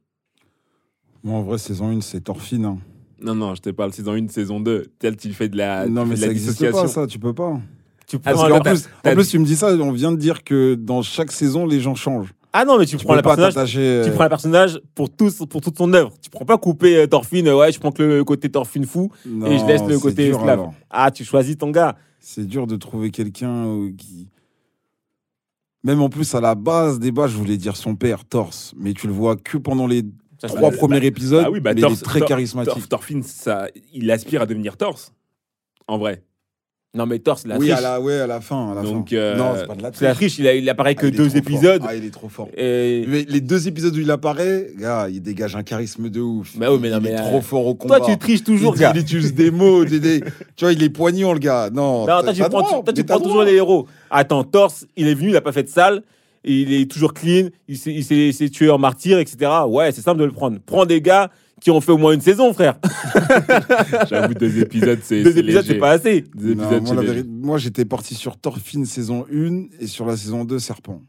Moi, en vrai, saison 1, c'est Thorfinn. hein. Non, non, je te parle saison 1, saison 2. Tel tu fais de la, non, mais de ça n'existe pas, ça, tu peux pas. Tu Ah, plus, t'as- en plus, tu me dis ça, on vient de dire que dans chaque saison, les gens changent. Ah non, mais tu, Tu prends le personnage. Tu euh, prends le personnage pour, tout, pour toute son œuvre. Tu prends pas couper euh, Thorfinn, euh, ouais, je prends que le côté Thorfinn fou et je laisse le côté dur, esclave. alors. Ah, tu choisis ton gars. C'est dur de trouver quelqu'un euh, qui. Même en plus, à la base des bases, je voulais dire son père, Torse. Mais tu le vois que pendant les Ça, trois bah, premiers épisodes. Ah oui, bah, mais Torse- il est très charismatique. Thor- Thorfinn, ça, il aspire à devenir torse. En vrai. Non, mais Thor, c'est la oui, triche. à la, ouais, à la fin. À la Donc, fin. euh, non, c'est pas de la C'est la triche. triche, il, a- il apparaît que Ah, il deux épisodes. fort. Ah, il est trop fort. Et... Mais les deux épisodes où il apparaît, gars, il dégage un charisme de ouf. Bah oui, mais non, il mais, est euh, trop fort au combat. Toi, tu triches il, toujours, dit- gars. il utilise des mots, des, des- tu vois, il est poignant, le gars. Non, Non, t'as- toi, tu prends, droit, toi, tu mais t'as prends toujours les héros. Attends, Torse, il est venu, il a pas fait de sale. Il est toujours clean. Il il il s'est tué en martyr, etc. Ouais, c'est simple de le prendre. Prends des gars qui ont fait au moins une saison, frère. (laughs) J'avoue, deux épisodes, c'est. Deux épisodes, c'est pas assez. Deux Non, épisodes, moi, vérité- moi, j'étais parti sur Thorfinn saison 1 et sur la saison 2, Serpent.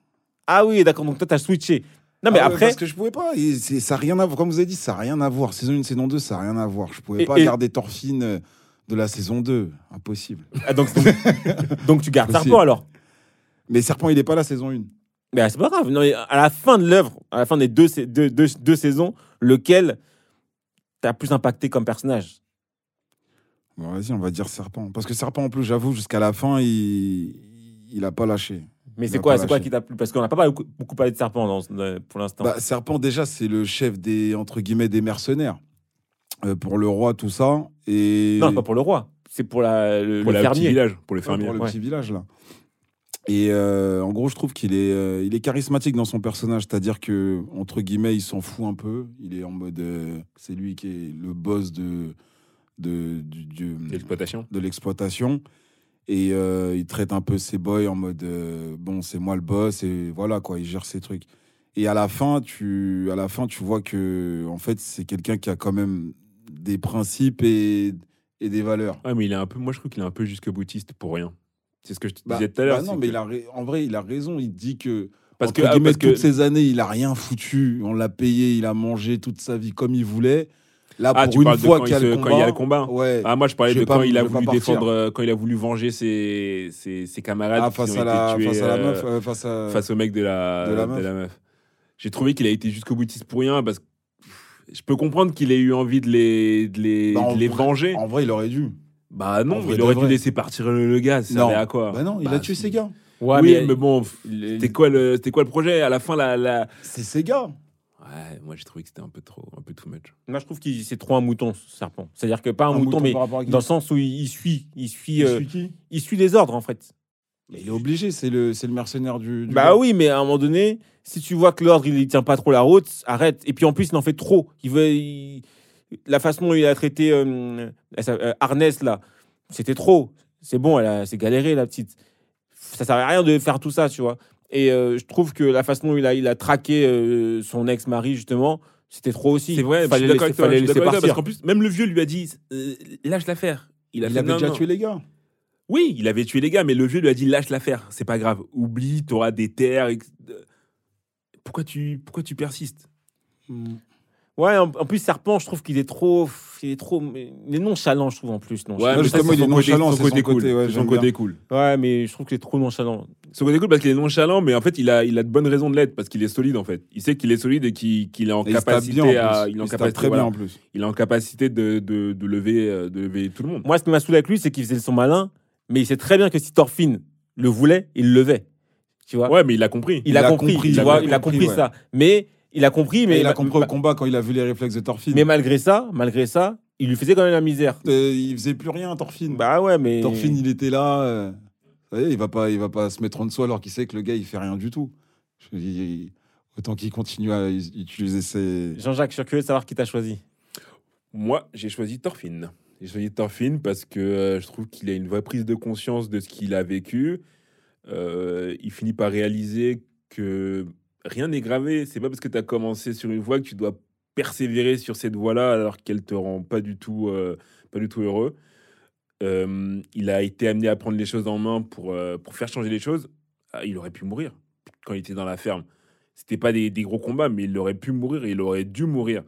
Ah oui, d'accord. Donc toi, t'as switché. Non, mais Ah ouais, après, Parce que je pouvais pas. et Ça a rien à voir. Comme vous avez dit, ça n'a rien à voir. Saison 1, saison 2, ça n'a rien à voir. Je pouvais Et- pas et- garder Thorfinn euh, de la saison 2. Impossible. ah, donc, (laughs) donc, tu gardes. Serpent alors. Mais Serpent, il est pas la saison 1. Mais c'est pas grave. Non, mais à la fin de l'œuvre, à la fin des deux, deux, deux saisons, lequel t'as plus impacté comme personnage Bon, Vas-y, on va dire serpent. Parce que serpent, en plus, j'avoue, jusqu'à la fin, il il a pas lâché. Mais c'est a quoi, c'est quoi qui t'a plu? Parce qu'on n'a pas beaucoup, parlé de serpent dans, pour l'instant. Bah, serpent, déjà, c'est le chef des entre guillemets des mercenaires Euh, pour le roi, tout ça. Et non, pas pour le roi. C'est pour la, le, Pour le le petit fermier. village, pour le Ouais, fermier. pour le ouais. petit village là. Et euh, en gros, je trouve qu'il est, euh, il est charismatique dans son personnage, c'est-à-dire que entre guillemets, il s'en fout un peu. Il est en mode, euh, c'est lui qui est le boss de de du- du- L'exploitation. de l'exploitation. Et euh, il traite un peu ses boys en mode euh, bon, c'est moi le boss et voilà quoi, il gère ses trucs. Et à la fin, tu, à la fin, tu vois que en fait, c'est quelqu'un qui a quand même des principes et, et des valeurs. Ouais, mais il est un peu, moi je trouve qu'il est un peu jusque boutiste pour rien. C'est ce que je te Bah, disais tout à l'heure. bah non, mais que- il a, ra- en vrai, il a raison. Il dit que parce entre que, ah, parce que toutes ces années, il a rien foutu. On l'a payé, il a mangé toute sa vie comme il voulait. Là, ah, pour tu une de fois quand, il quand y a le combat, ouais. Ah, moi je parlais Je de pas quand il a voulu défendre, euh, quand il a voulu venger ses, ses, ses camarades Ah, qui face ont à la, été tués, face à la euh, meuf, euh, face à. face au mec de la, de la de meuf. J'ai trouvé qu'il a été jusqu'au boutiste pour rien parce que je peux comprendre qu'il ait eu envie de les, de les, Bah, en de les vrai- venger. En vrai, il aurait dû. Bah non, vrai il aurait dû laisser partir le, le gars. Ça Non. servait à quoi Bah non, il Bah, a tué si. ses gars. Ouais, oui, mais, mais, bon, il- c'était quoi, le, c'était quoi le projet À la fin, la, la... C'est ses gars. Ouais, moi j'ai trouvé que c'était un peu trop, un peu too much. Moi, je trouve que c'est trop un mouton, ce serpent. C'est-à-dire que pas un, Un mouton, mais dans le sens où il, il suit, il suit, Il euh, suit qui il suit les ordres en fait. Mais il est obligé, c'est le, mercenaire du. du Bah gars. oui, mais à un moment donné, si tu vois que l'ordre il, il tient pas trop la route, arrête. Et puis en plus, il en fait trop. Il veut, il- la façon dont il a traité euh, euh, Arnès là, c'était trop. C'est bon, elle a, c'est galéré la petite. Ça servait à rien de faire tout ça, tu vois. Et euh, je trouve que la façon dont il a, il a traqué euh, son ex-mari justement, c'était trop aussi. C'est vrai, fallait je suis d'accord laisser, avec toi. fallait je suis laisser d'accord avec toi, partir. parce qu'en plus, même le vieux lui a dit euh, lâche l'affaire. Il a Il fait, avait non, déjà non. tué les gars. Oui, il avait tué les gars, mais le vieux lui a dit lâche l'affaire, c'est pas grave. Oublie, t'auras des terres. ex- Pourquoi tu, pourquoi tu persistes? Ouais, en, en plus serpent, je trouve qu'il est trop, il est trop, il est nonchalant, je trouve en plus. Non, Ouais, ça, justement, c'est il est côté- nonchalant, son c'est côté son cool. côté, ouais, son côté cool. Ouais, mais je trouve qu'il est trop nonchalant. Son côté cool parce qu'il est nonchalant, mais en fait, il a, il a de bonnes raisons de l'être parce qu'il est solide en fait. Il sait qu'il est solide et qu'il est en Et il capacité bien, en à, plus. il est en Il capacité, très voilà. bien en plus. il est en capacité de, de, de lever, euh, de lever tout le monde. Moi, ce qui m'a saoulé avec lui, c'est qu'il faisait son malin, mais il sait très bien que si Thorfinn le voulait, il le levait. Tu vois? Ouais, mais il a compris. il, a compris, tu il a vois, bien il a compris, ça. Mais il a compris, mais il a compris au combat quand il a vu les réflexes de Thorfinn. mais malgré ça, malgré ça, il lui faisait quand même la misère. Euh, il faisait plus rien, Thorfinn. Bah ouais, mais Thorfinn, il était là. euh, vous savez, il va pas, il va pas se mettre en dessous alors qu'il sait que le gars, il fait rien du tout. Je dis, autant qu'il continue à us- utiliser ses. Jean-Jacques, je suis curieux de savoir qui t'a choisi. Moi, j'ai choisi Thorfinn. J'ai choisi Thorfinn parce que euh, je trouve qu'il a une vraie prise de conscience de ce qu'il a vécu. Euh, il finit par réaliser que rien n'est gravé. C'est pas parce que tu as commencé sur une voie que tu dois persévérer sur cette voie-là alors qu'elle te rend pas du tout, euh, pas du tout heureux. Euh, il a été amené à prendre les choses en main pour, euh, pour faire changer les choses. Ah, il aurait pu mourir quand il était dans la ferme. C'était pas des, gros combats, mais il aurait pu mourir il aurait dû mourir.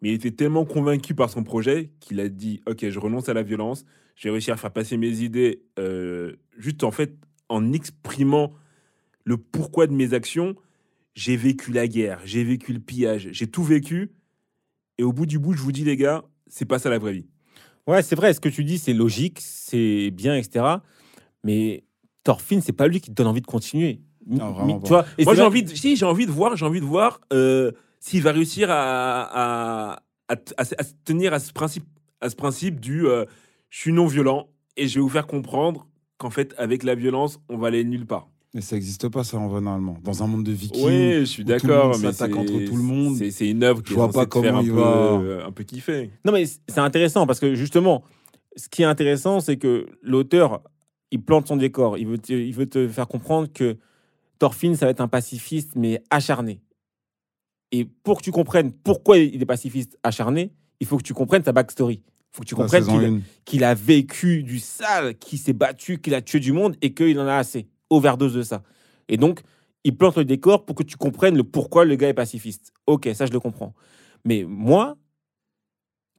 Mais il était tellement convaincu par son projet qu'il a dit Ok, je renonce à la violence, je vais à faire passer mes idées juste en fait en exprimant le pourquoi de mes actions. J'ai vécu la guerre, j'ai vécu le pillage, j'ai tout vécu. Et au bout du bout, je vous dis, les gars, c'est pas ça la vraie vie. Ouais, c'est vrai, ce que tu dis, c'est logique, c'est bien, etc. Mais Thorfinn, c'est pas lui qui te donne envie de continuer. Non, vraiment tu vois, et Moi, j'ai envie, de, si, j'ai envie de voir, j'ai envie de voir euh, s'il va réussir à, à, à, t- à se- à se tenir à ce principe, à ce principe du euh, je suis non violent et je vais vous faire comprendre qu'en fait, avec la violence, on va aller nulle part. Mais ça n'existe pas, ça, en vrai, normalement. Dans un monde de vikings. Oui, je suis d'accord, mais s'attaque entre tout le monde. C'est, c'est une œuvre qui Je est vois pas faire comment un il peu, va- euh, un peu kiffer. Non, mais c'est intéressant parce que justement, ce qui est intéressant, c'est que l'auteur, il plante son décor. Il veut, te, il veut te faire comprendre que Thorfinn, ça va être un pacifiste, mais acharné. Et pour que tu comprennes pourquoi il est pacifiste acharné, il faut que tu comprennes sa backstory. Il faut que tu comprennes qu'il a vécu du sale, qu'il s'est battu, qu'il a tué du monde et qu'il en a assez. Overdose de ça. Et donc, il plante le décor pour que tu comprennes le pourquoi le gars est pacifiste. Ok, ça, je le comprends. Mais moi,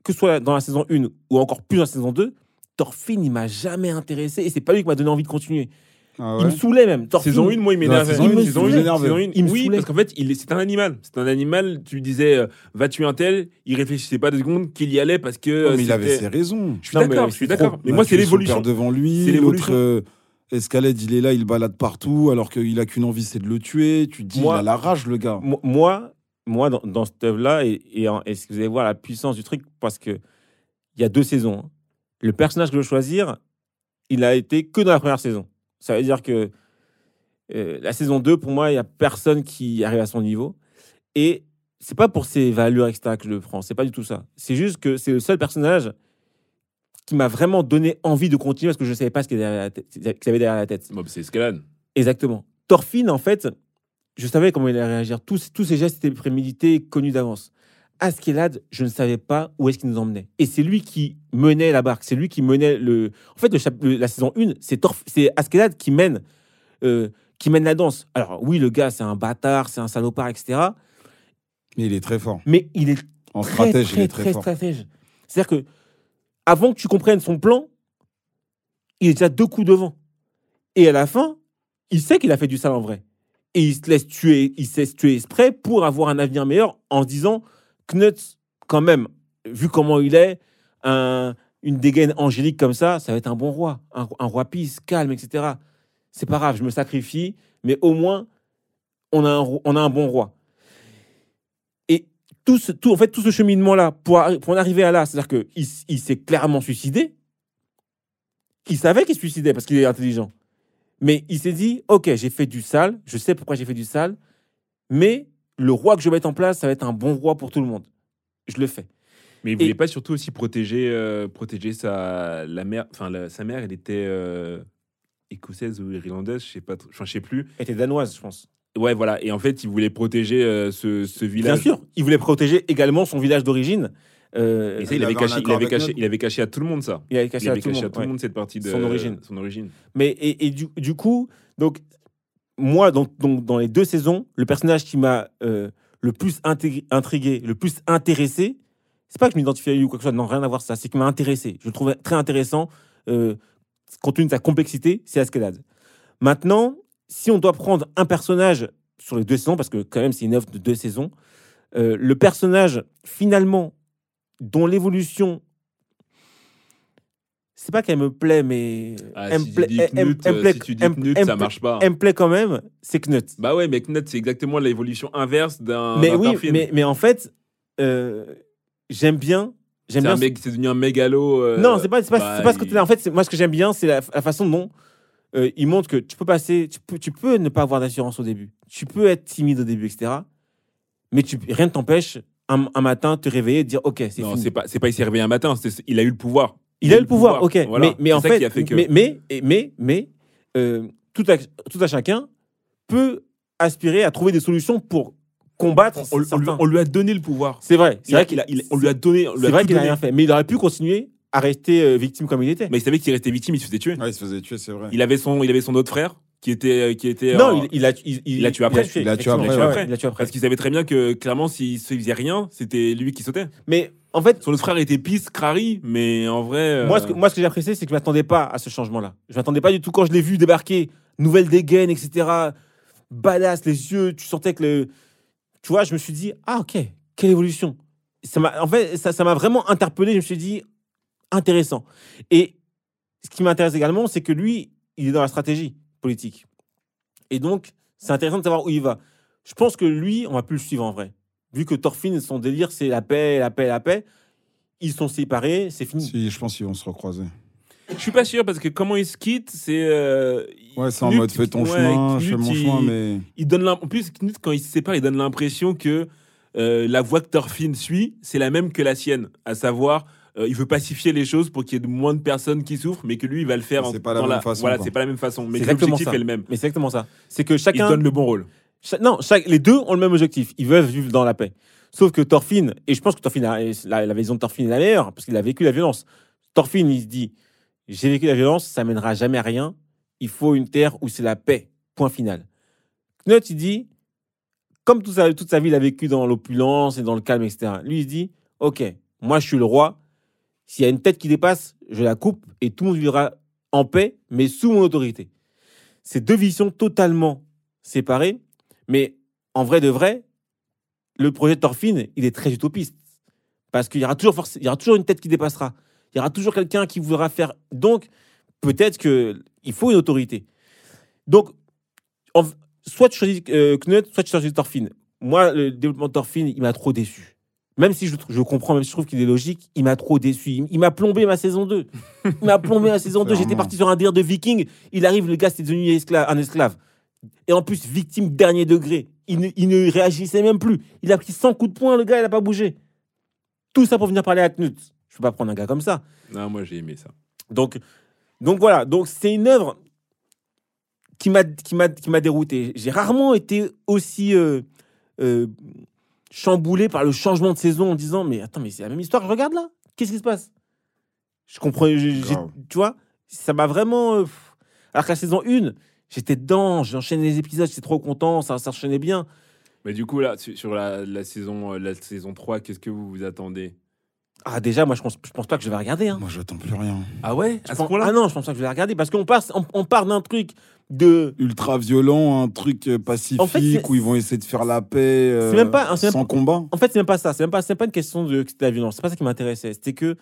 que ce soit dans la saison 1 ou encore plus dans la saison 2, Thorfinn, il m'a jamais intéressé et c'est pas lui qui m'a donné envie de continuer. Ah Il me saoulait même. Thorfinn. Saison 1, moi, il m'énervait. saison une, saison il 1, m'énervait. saison 1, Il me oui, parce qu'en fait, c'est un animal. C'est un animal, tu lui disais, euh, va tuer un tel, il réfléchissait pas deux secondes qu'il y allait parce que. Non, mais il avait ses raisons. Je suis d'accord, je c'est suis trop. d'accord. Mais moi, c'est l'évolution. devant lui. C'est L'autre euh, Escalade, il est là, il balade partout, alors qu'il a qu'une envie, c'est de le tuer. Tu te dis, Moi- il a la rage, le gars. Mo- Moi, moi dans, dans cette œuvre-là, et, et, en- et vous allez voir la puissance du truc, parce que il y a deux saisons. hein. Le personnage que je veux choisir, il a été que dans la première saison. Ça veut dire que euh, la saison 2, pour moi, il n'y a personne qui arrive à son niveau. Et c'est pas pour ses valeurs, etc., que je le prends. C'est pas du tout ça. C'est juste que c'est le seul personnage qui m'a vraiment donné envie de continuer parce que je ne savais pas ce qu'il y avait derrière la tête- qu'il y avait derrière la tête. Bon, bah, c'est escalade. Exactement. Thorfinn, en fait, je savais comment il allait réagir. Tous, tous ces gestes étaient prémédités, connus d'avance. Askelad, je ne savais pas où est-ce qu'il nous emmenait. Et c'est lui qui menait la barque. C'est lui qui menait le. En fait, le chap- le- la saison 1, c'est c'est Askelad qui mène, euh, qui mène la danse. Alors, oui, le gars, c'est un bâtard, c'est un salopard, etc. Mais il est très fort. Mais il est En très, stratège, il très, est très, très fort. stratège. C'est-à-dire que, avant que tu comprennes son plan, il est déjà deux coups devant. Et à la fin, il sait qu'il a fait du sale en vrai. Et il se laisse tuer, il se laisse tuer exprès pour avoir un avenir meilleur en se disant Knut, quand même, vu comment il est, un- une dégaine angélique comme ça, ça va être un bon roi. Un, roi pisse, calme, etc. C'est pas grave, je me sacrifie, mais au moins, on a un bon roi. Tout ce, tout, en fait, tout ce cheminement-là, pour, pour en arriver à là, c'est-à-dire qu'il il s'est clairement suicidé. Il savait qu'il se suicidait parce qu'il est intelligent. Mais il s'est dit, OK, j'ai fait du sale, je sais pourquoi j'ai fait du sale, mais le roi que je vais mettre en place, ça va être un bon roi pour tout le monde. Je le fais. Mais il Et- voulait pas surtout aussi protéger, euh, protéger sa, la mère, enfin, la- sa mère, elle était euh, écossaise ou irlandaise, je sais pas, enfin, je sais plus. Elle était danoise, je pense. Ouais, voilà. Et en fait, il voulait protéger euh, ce, ce Bien village. sûr, il voulait protéger également son village d'origine. Euh, Et ça, Il il avait, caché, il, avait caché, il avait caché à tout le monde ça. il avait Il caché à tout le caché monde. à tout ouais. le monde cette partie de Son origine. Son origine. Mais et, et du, du coup, donc moi, donc, donc, dans les deux saisons, le personnage qui m'a euh, le plus intrigué, le plus intéressé, c'est pas que je m'identifiais à lui ou quoi que ce soit, non, rien à voir ça, c'est qu'il m'a intéressé. Je le trouvais très intéressant, euh, compte tenu de sa complexité, c'est Askelad. Maintenant, si on doit prendre un personnage sur les deux saisons, parce que quand même c'est une œuvre de deux saisons, euh, le personnage finalement dont l'évolution c'est pas qu'elle me plaît, mais Ah, elle si me tu plaît, dis elle- elle- Knut, elle si tu dis ça marche pas. elle me plaît quand même, c'est Knut. Bah ouais, mais Knut, c'est exactement l'évolution inverse d'un. mais oui, mais, mais en fait, euh, j'aime bien. J'aime c'est bien. un mec, c'est devenu un mégalo. euh, non, c'est pas, c'est pas, bah, c'est pas ce côté-là. En fait, moi, ce que j'aime bien, c'est la, la façon dont euh, il montre que tu peux passer, tu peux, tu peux ne pas avoir d'assurance au début. Tu peux être timide au début, etc. Mais tu, rien ne t'empêche un, un matin te réveiller et te dire, ok, c'est Non, fini. c'est pas, c'est pas il s'est réveillé un matin. c'est- il a eu le pouvoir. Il a eu le pouvoir, ok. Voilà. Mais, mais en fait, que- mais, mais, mais, mais, euh, tout, à, tout à chacun peut aspirer à trouver des solutions pour combattre. on, on lui- on lui a donné le pouvoir. C'est vrai, c'est vrai qu'il il a- il- on lui a donné. C'est vrai qu'il a rien fait, mais il aurait pu continuer à rester euh, victime comme il était. Mais il savait qu'il restait victime, il se faisait tuer. Ouais, il se faisait tuer, c'est vrai. Il avait son, il avait son autre frère qui était, qui était. non, en- il, il a, il, il l'a tué après. Il l'a tué après, ouais, ouais. ouais, il l'a tué après. Parce qu'il savait très bien que clairement, s'il se faisait rien, c'était lui qui sautait. Mais en fait, Son autre frère était pisse, crari, mais en vrai. euh, moi, ce que, moi, ce que j'ai apprécié, c'est que je m'attendais pas à ce changement-là. Je m'attendais pas du tout quand je l'ai vu débarquer, nouvelle dégaine, etc. Badass, les yeux, tu sentais que le. Tu vois, je me suis dit, ah, ok, quelle évolution. Ça m'a, en fait, ça ça m'a vraiment interpellé. Je me suis dit, intéressant. Et ce qui m'intéresse également, c'est que lui, il est dans la stratégie politique. Et donc, c'est intéressant de savoir où il va. Je pense que lui, on va plus le suivre en vrai. Vu que Thorfinn, son délire, c'est la paix, la paix, la paix. Ils sont séparés, c'est fini. Si, je pense qu'ils vont se recroiser. Je suis pas sûr parce que comment il se quitte, c'est. euh, Ouais, c'est en Knut, mode fais ton ouais, chemin, je fais Knut, mon il- chemin, mais. il donne en plus Knut, quand il se sépare, il donne l'impression que euh, la voie que Thorfinn suit, c'est la même que la sienne, à savoir. Euh, il veut pacifier les choses pour qu'il y ait de moins de personnes qui souffrent, mais que lui, il va le faire. C'est pas la dans même façon, Voilà, c'est pas la même façon, mais C'est que exactement l'objectif ça. est le même. Mais c'est exactement ça. C'est que Il chacun. donne le bon rôle. Cha- non, chaque, les deux ont le même objectif. Ils veulent vivre dans la paix. Sauf que Thorfinn, et je pense que Thorfinn, a- la, la vision de Thorfinn est la meilleure, parce qu'il a vécu la violence. Thorfinn, il se dit J'ai vécu la violence, ça mènera jamais à rien. Il faut une terre où c'est la paix. Point final. Knut, il dit Comme toute sa, toute sa vie, il a vécu dans l'opulence et dans le calme, etc. Lui, il se dit Ok, moi, je suis le roi. S'il y a une tête qui dépasse, je la coupe et tout le monde vivra en paix, mais sous mon autorité. c'est deux visions totalement séparées. Mais en vrai de vrai, le projet de Thorfinn, il est très utopiste. Parce qu'il y aura toujours, y aura toujours une tête qui dépassera. Il y aura toujours quelqu'un qui voudra faire. Donc, peut-être qu'il faut une autorité. Donc, soit tu choisis euh, Knut, soit tu choisis Thorfinn. Moi, le développement de Thorfinn, il m'a trop déçu. Même si je, je comprends, même si je trouve qu'il est logique, il m'a trop déçu. Il, il m'a plombé ma saison 2. Il m'a plombé ma saison (laughs) 2. J'étais parti sur un délire de viking. Il arrive, le gars, c'était devenu esclave- un esclave. Et en plus, victime dernier degré. Il ne, il ne réagissait même plus. Il a pris 100 coups de poing, le gars, il n'a pas bougé. Tout ça pour venir parler à Knut. Je ne peux pas prendre un gars comme ça. Non, moi j'ai aimé ça. Donc, donc voilà, donc c'est une œuvre qui m'a dérouté. J'ai rarement été aussi euh, euh, chamboulé par le changement de saison en disant mais attends mais c'est la même histoire regarde là. Qu'est-ce qui se passe? Je comprends, tu vois, ça m'a vraiment. euh, alors que la saison 1, j'étais dedans, j'enchaînais les épisodes, j'étais trop content, ça s'enchaînait bien. Mais du coup, là, sur la, la saison, euh, la saison 3, qu'est-ce que vous vous attendez? Ah déjà, moi je pense, je pense pas que je vais regarder. Hein. Moi, j'attends plus rien. Ah ouais? Je pense- ah non, je pense pas que je vais regarder parce qu'on part, on, on part d'un truc de Ultra violent, un truc euh, pacifique En fait, c'est- où ils vont essayer de faire la paix euh, C'est même pas- c'est même sans combat. En fait, c'est même pas ça. C'est même pas, c'est pas une question de, c'était la violence. C'est pas ça qui m'intéressait. C'était que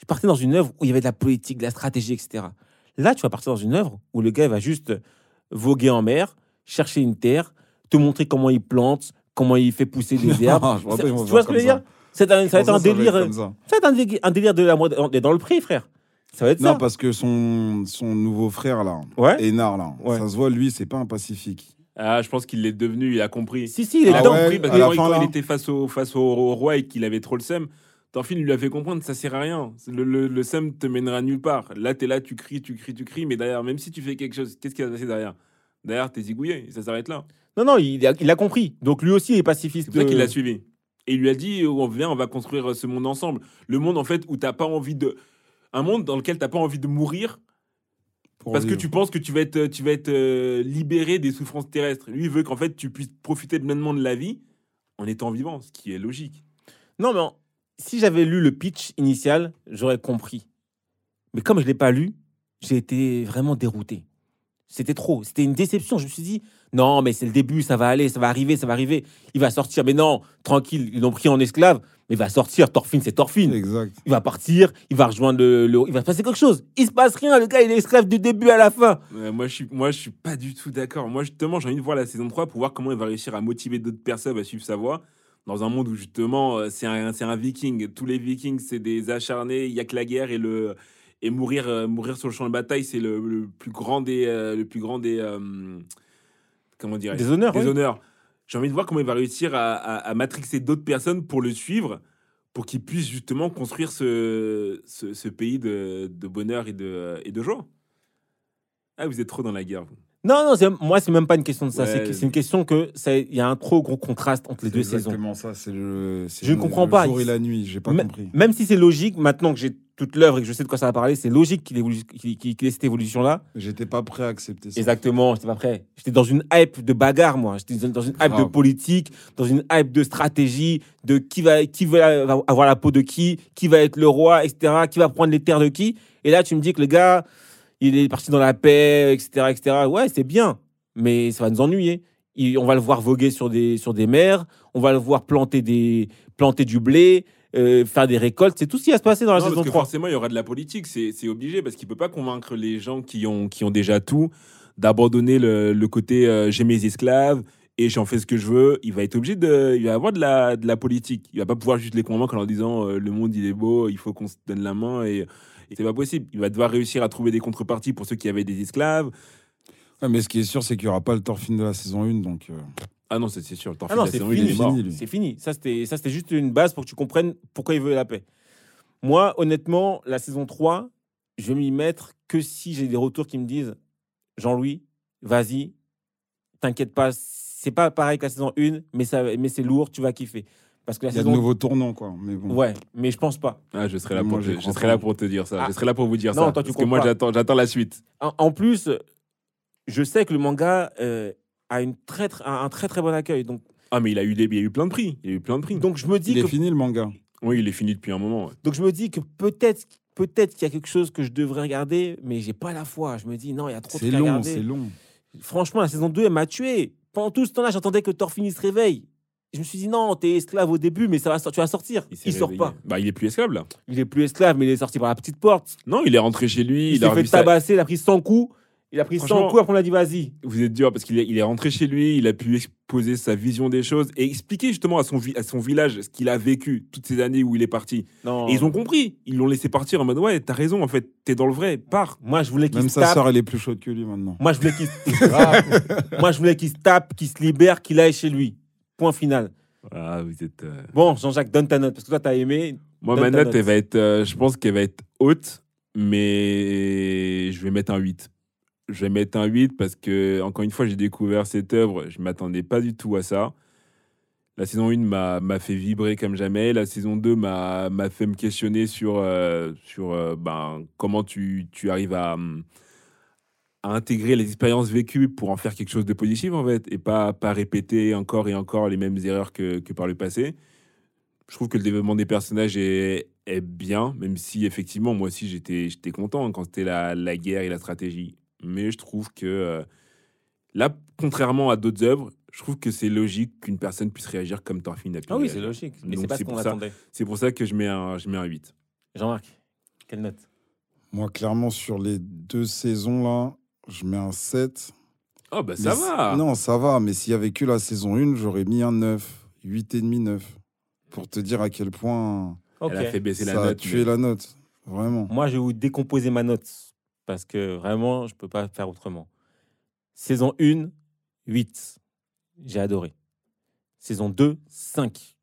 je partais dans une œuvre où il y avait de la politique, de la stratégie, etc. Là, tu vas partir dans une œuvre où le gars il va juste voguer en mer, chercher une terre, te montrer comment il plante, comment il fait pousser des (laughs) herbes. Je tu vois ce que je veux dire? C'est un- Ça va être un délire. ça. Va être un délire, de la mode. Dans le prix, frère. Ça va être Non, ça. parce que son, son nouveau frère, là, Ouais. Énard, là, Ouais. ça se voit, lui, c'est pas un pacifique. Ah, je pense qu'il l'est devenu, il a compris. Si, si, il est Il a Ah dedans. ouais, compris parce à que la quand, il- fin, quand là. il était face au, face au, au roi et qu'il avait trop le seum, Thorfinn lui a fait comprendre ça sert à rien. Le, le, le seum te mènera nulle part. Là, tu es là, tu cries, tu cries, tu cries, mais derrière, même si tu fais quelque chose, qu'est-ce qui va se passer derrière? Derrière, t'es zigouillé, ça s'arrête là. Non, non, il a, il a compris. Donc lui aussi, il est pacifiste. C'est pour ça qu'il euh, l'a suivi. Et il lui a dit on vient, on va construire ce monde ensemble. Le monde, en fait, où t'as pas envie de. Un monde dans lequel t'as pas envie de mourir pour parce que tu penses que tu vas être, tu vas être euh, libéré des souffrances terrestres. Lui, il veut qu'en fait, tu puisses profiter pleinement de la vie en étant vivant, ce qui est logique. Non, mais si j'avais lu le pitch initial, j'aurais compris. Mais comme je ne l'ai pas lu, j'ai été vraiment dérouté. C'était trop. C'était une déception. Je me suis dit, non, mais c'est le début, ça va aller, ça va arriver, ça va arriver. Il va sortir. Mais non, tranquille, ils l'ont pris en esclave. Mais il va sortir. Thorfinn, c'est Thorfinn. Exact. Il va partir, il va rejoindre le, le- Il va se passer quelque chose. Il se passe rien. Le gars, il est esclave du début à la fin. Euh, moi, je suis, moi, je suis pas du tout d'accord. Moi, justement, j'ai envie de voir la saison 3 pour voir comment il va réussir à motiver d'autres personnes à suivre sa voie. Dans un monde où, justement, euh, c'est un, c'est un viking. Tous les vikings, c'est des acharnés. Il y a que la guerre et le. Et mourir, euh, mourir sur le champ de bataille, c'est le, le plus grand des. euh, le plus grand des. euh, comment dire Des honneurs, Des oui. honneurs. J'ai envie de voir comment il va réussir à, à, à matrixer d'autres personnes pour le suivre, pour qu'il puisse justement construire ce, ce, ce pays de, de bonheur et de, et de joie. Ah, vous êtes trop dans la guerre, vous. Non, non, moi, c'est même pas une question de ça. C'est Ouais. que- C'est une question que il y a un trop gros contraste entre les C'est deux saisons. exactement ça. C'est le. c'est Je ne comprends le pas. jour et la nuit. J'ai pas compris. Même si c'est logique, maintenant que j'ai toute l'œuvre et que je sais de quoi ça va parler, c'est logique qu'il qu'il ait cette évolution-là. J'étais pas prêt à accepter ça. Exactement, j'étais pas prêt. J'étais dans une hype de bagarre, moi. J'étais dans une hype de politique, dans une hype de stratégie, de qui va, qui va avoir la peau de qui, qui va être le roi, etc., qui va prendre les terres de qui. Et là, tu me dis que le gars, il est parti dans la paix, etc., etc. Ouais, c'est bien, mais ça va nous ennuyer. Il- on va le voir voguer sur des, sur des mers, on va le voir planter, des, planter du blé, euh, faire des récoltes. C'est tout ce qui va se passer dans la Non, saison parce que 3. forcément, il y aura de la politique, c'est c'est obligé, parce qu'il peut pas convaincre les gens qui ont, qui ont déjà tout d'abandonner le, le côté euh, j'ai mes esclaves et j'en fais ce que je veux. Il va être obligé de. Il va avoir de la, de la politique. Il va pas pouvoir juste les convaincre en leur disant euh, le monde il est beau, il faut qu'on se donne la main et. et c'est pas possible. Il va devoir réussir à trouver des contreparties pour ceux qui avaient des esclaves. Ouais, mais ce qui est sûr, c'est qu'il y aura pas le Thorfinn de la saison 1. Donc, euh, Ah non, c'est c'est sûr. Le Ah non, c'est la saison, il fini. mort. lui. C'est fini. Ça, c'était ça, c'était juste une base pour que tu comprennes pourquoi il veut la paix. Moi, honnêtement, la saison 3, je vais m'y mettre que si j'ai des retours qui me disent Jean-Louis, vas-y, t'inquiète pas, c'est pas pareil que la saison 1, mais, ça, mais c'est lourd, tu vas kiffer. Parce que la il y a de saison. nouveaux tournants, quoi. Mais bon. Ouais, mais je pense pas. Ah, je serai là, pour, je serai là pour te dire ça. Ah. Je serai là pour vous dire Non, ça. toi, tu parce que moi, j'attends j'attends la suite. En, en plus, je sais que le manga euh, a une très, très- un très très bon accueil. Donc, Ah, mais il a eu, des, il y a eu plein de prix. Il a eu plein de prix. donc je me dis Il est que fini le manga. Oui, il est fini depuis un moment. ouais. Donc je me dis que peut-être peut-être qu'il y a quelque chose que je devrais regarder, mais j'ai pas la foi. Je me dis non, il y a trop de C'est trucs à long, regarder. c'est long. Franchement, la saison 2, elle m'a tué. Pendant tout ce temps-là, j'attendais que Thorfinn il se réveille. Je me suis dit, non, t'es esclave au début, mais ça va, tu vas sortir. Il, s'est sort pas. Bah, il est plus esclave là. Il est plus esclave, mais il est sorti par la petite porte. Non, il est rentré chez lui. Il, Il, a s'est fait revu sa- tabasser, il a pris 100 coups. Il a pris 100 Franchement- coups, après on a dit, vas-y. Vous êtes dur parce qu'il est, il est rentré chez lui, il a pu exposer sa vision des choses et expliquer justement à son, vi- à son village ce qu'il a vécu toutes ces années où il est parti. Non. Et ils ont compris. Ils l'ont laissé partir en mode Ouais, t'as raison, en fait, t'es dans le vrai, pars. Moi, je voulais qu'il Même se sa tape. sœur, elle est plus chaude que lui maintenant. Moi, je voulais qu'il se... (laughs) Moi, je voulais qu'il se tape, qu'il se libère, qu'il aille chez lui. Point final. Ah, vous êtes. euh, Bon, Jean-Jacques, donne ta note, parce que toi, t'as aimé. Moi, Donne ma note. elle va être. euh, je pense qu'elle va être haute, mais je vais mettre un 8. Je vais mettre un 8 parce que, encore une fois, j'ai découvert cette œuvre. Je ne m'attendais pas du tout à ça. La saison 1 m'a fait vibrer comme jamais. La saison 2 m'a fait me questionner sur, euh, sur euh, ben, comment tu, tu arrives à, hum, à intégrer les expériences vécues pour en faire quelque chose de positif, en fait, et pas, pas répéter encore et encore les mêmes erreurs que, que par le passé. Je trouve que le développement des personnages est, est bien, même si effectivement, moi aussi, j'étais content quand c'était la, la guerre et la stratégie. Mais je trouve que euh, là, contrairement à d'autres œuvres, je trouve que c'est logique qu'une personne puisse réagir comme Thorfinn a pu Ah oui, c'est logique. Mais c'est pas ce qu'on pour ça. attendait. C'est pour ça que je mets un, je mets un 8. Jean-Marc, quelle note? Moi, clairement, sur les deux saisons là, je mets un 7. Oh, bah ça Mais va Non, ça va, mais s'il y avait que la saison 1, j'aurais mis un 9, 8,5, 9. Pour te dire à quel point Ok. Elle a fait baisser ça la a note. tué mais- la note. Vraiment. Moi, je vais vous décomposer ma note parce que vraiment, je peux pas faire autrement. Saison 1, 8. J'ai adoré. Saison 2, 5.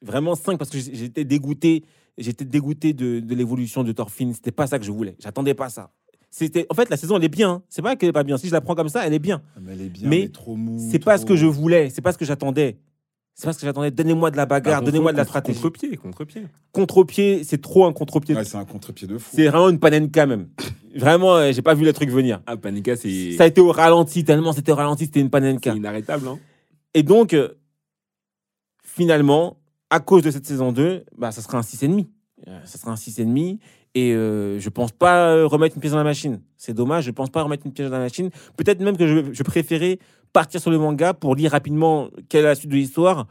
Vraiment 5 parce que j'étais dégoûté. J'étais dégoûté de, de l'évolution de Thorfinn. C'était pas ça que je voulais. J'attendais pas ça. C'était, en fait, la saison elle est bien. hein. C'est pas qu'elle est pas bien. Si je la prends comme ça, elle est bien. Mais elle est bien, Mais mais trop mou. C'est pas ce que je voulais. C'est pas ce que j'attendais. C'est pas ce que j'attendais. Donnez-moi de la bagarre. Bah, Donnez-moi de la contre- stratégie. Contre-pied, contre-pied. Contre-pied, c'est trop un contre-pied. Ouais, c'est un contre-pied de fou. c'est vraiment une panenka même. Vraiment, euh, j'ai pas vu le truc venir. Ah, Panika, c'est Ça a été au ralenti, tellement c'était au ralenti, c'était une c'est panenka. inarrêtable. Hein. Et donc, euh, finalement, à cause de cette saison 2, bah, ça sera un 6,5. Euh, ça sera un 6,5. Et euh, je pense pas euh, remettre une pièce dans la machine. C'est dommage, je pense pas remettre une pièce dans la machine. Peut-être même que je, je préférais partir sur le manga pour lire rapidement quelle est la suite de l'histoire,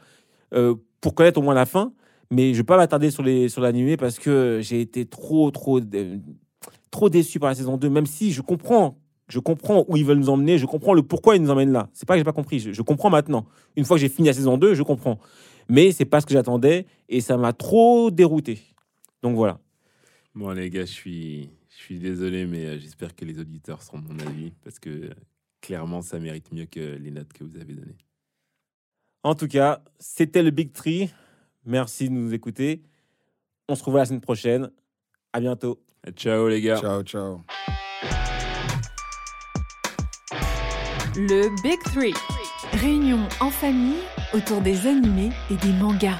euh, pour connaître au moins la fin. Mais je vais pas m'attarder sur les l'animé parce que j'ai été trop trop trop déçu par la saison 2 même si je comprends je comprends où ils veulent nous emmener, je comprends le pourquoi ils nous emmènent là. C'est pas que j'ai pas compris, je, comprends maintenant. Une fois que j'ai fini la saison 2, je comprends. Mais c'est pas ce que j'attendais et ça m'a trop dérouté. Donc voilà. Bon, les gars, je suis, je suis désolé, mais euh, j'espère que les auditeurs seront mon avis parce que clairement, ça mérite mieux que les notes que vous avez données. En tout cas, c'était le Big Tree. Merci de nous écouter. On se retrouve la semaine prochaine. À bientôt. Ciao, les gars. Ciao, ciao. Le Big Three. Réunion en famille autour des animés et des mangas.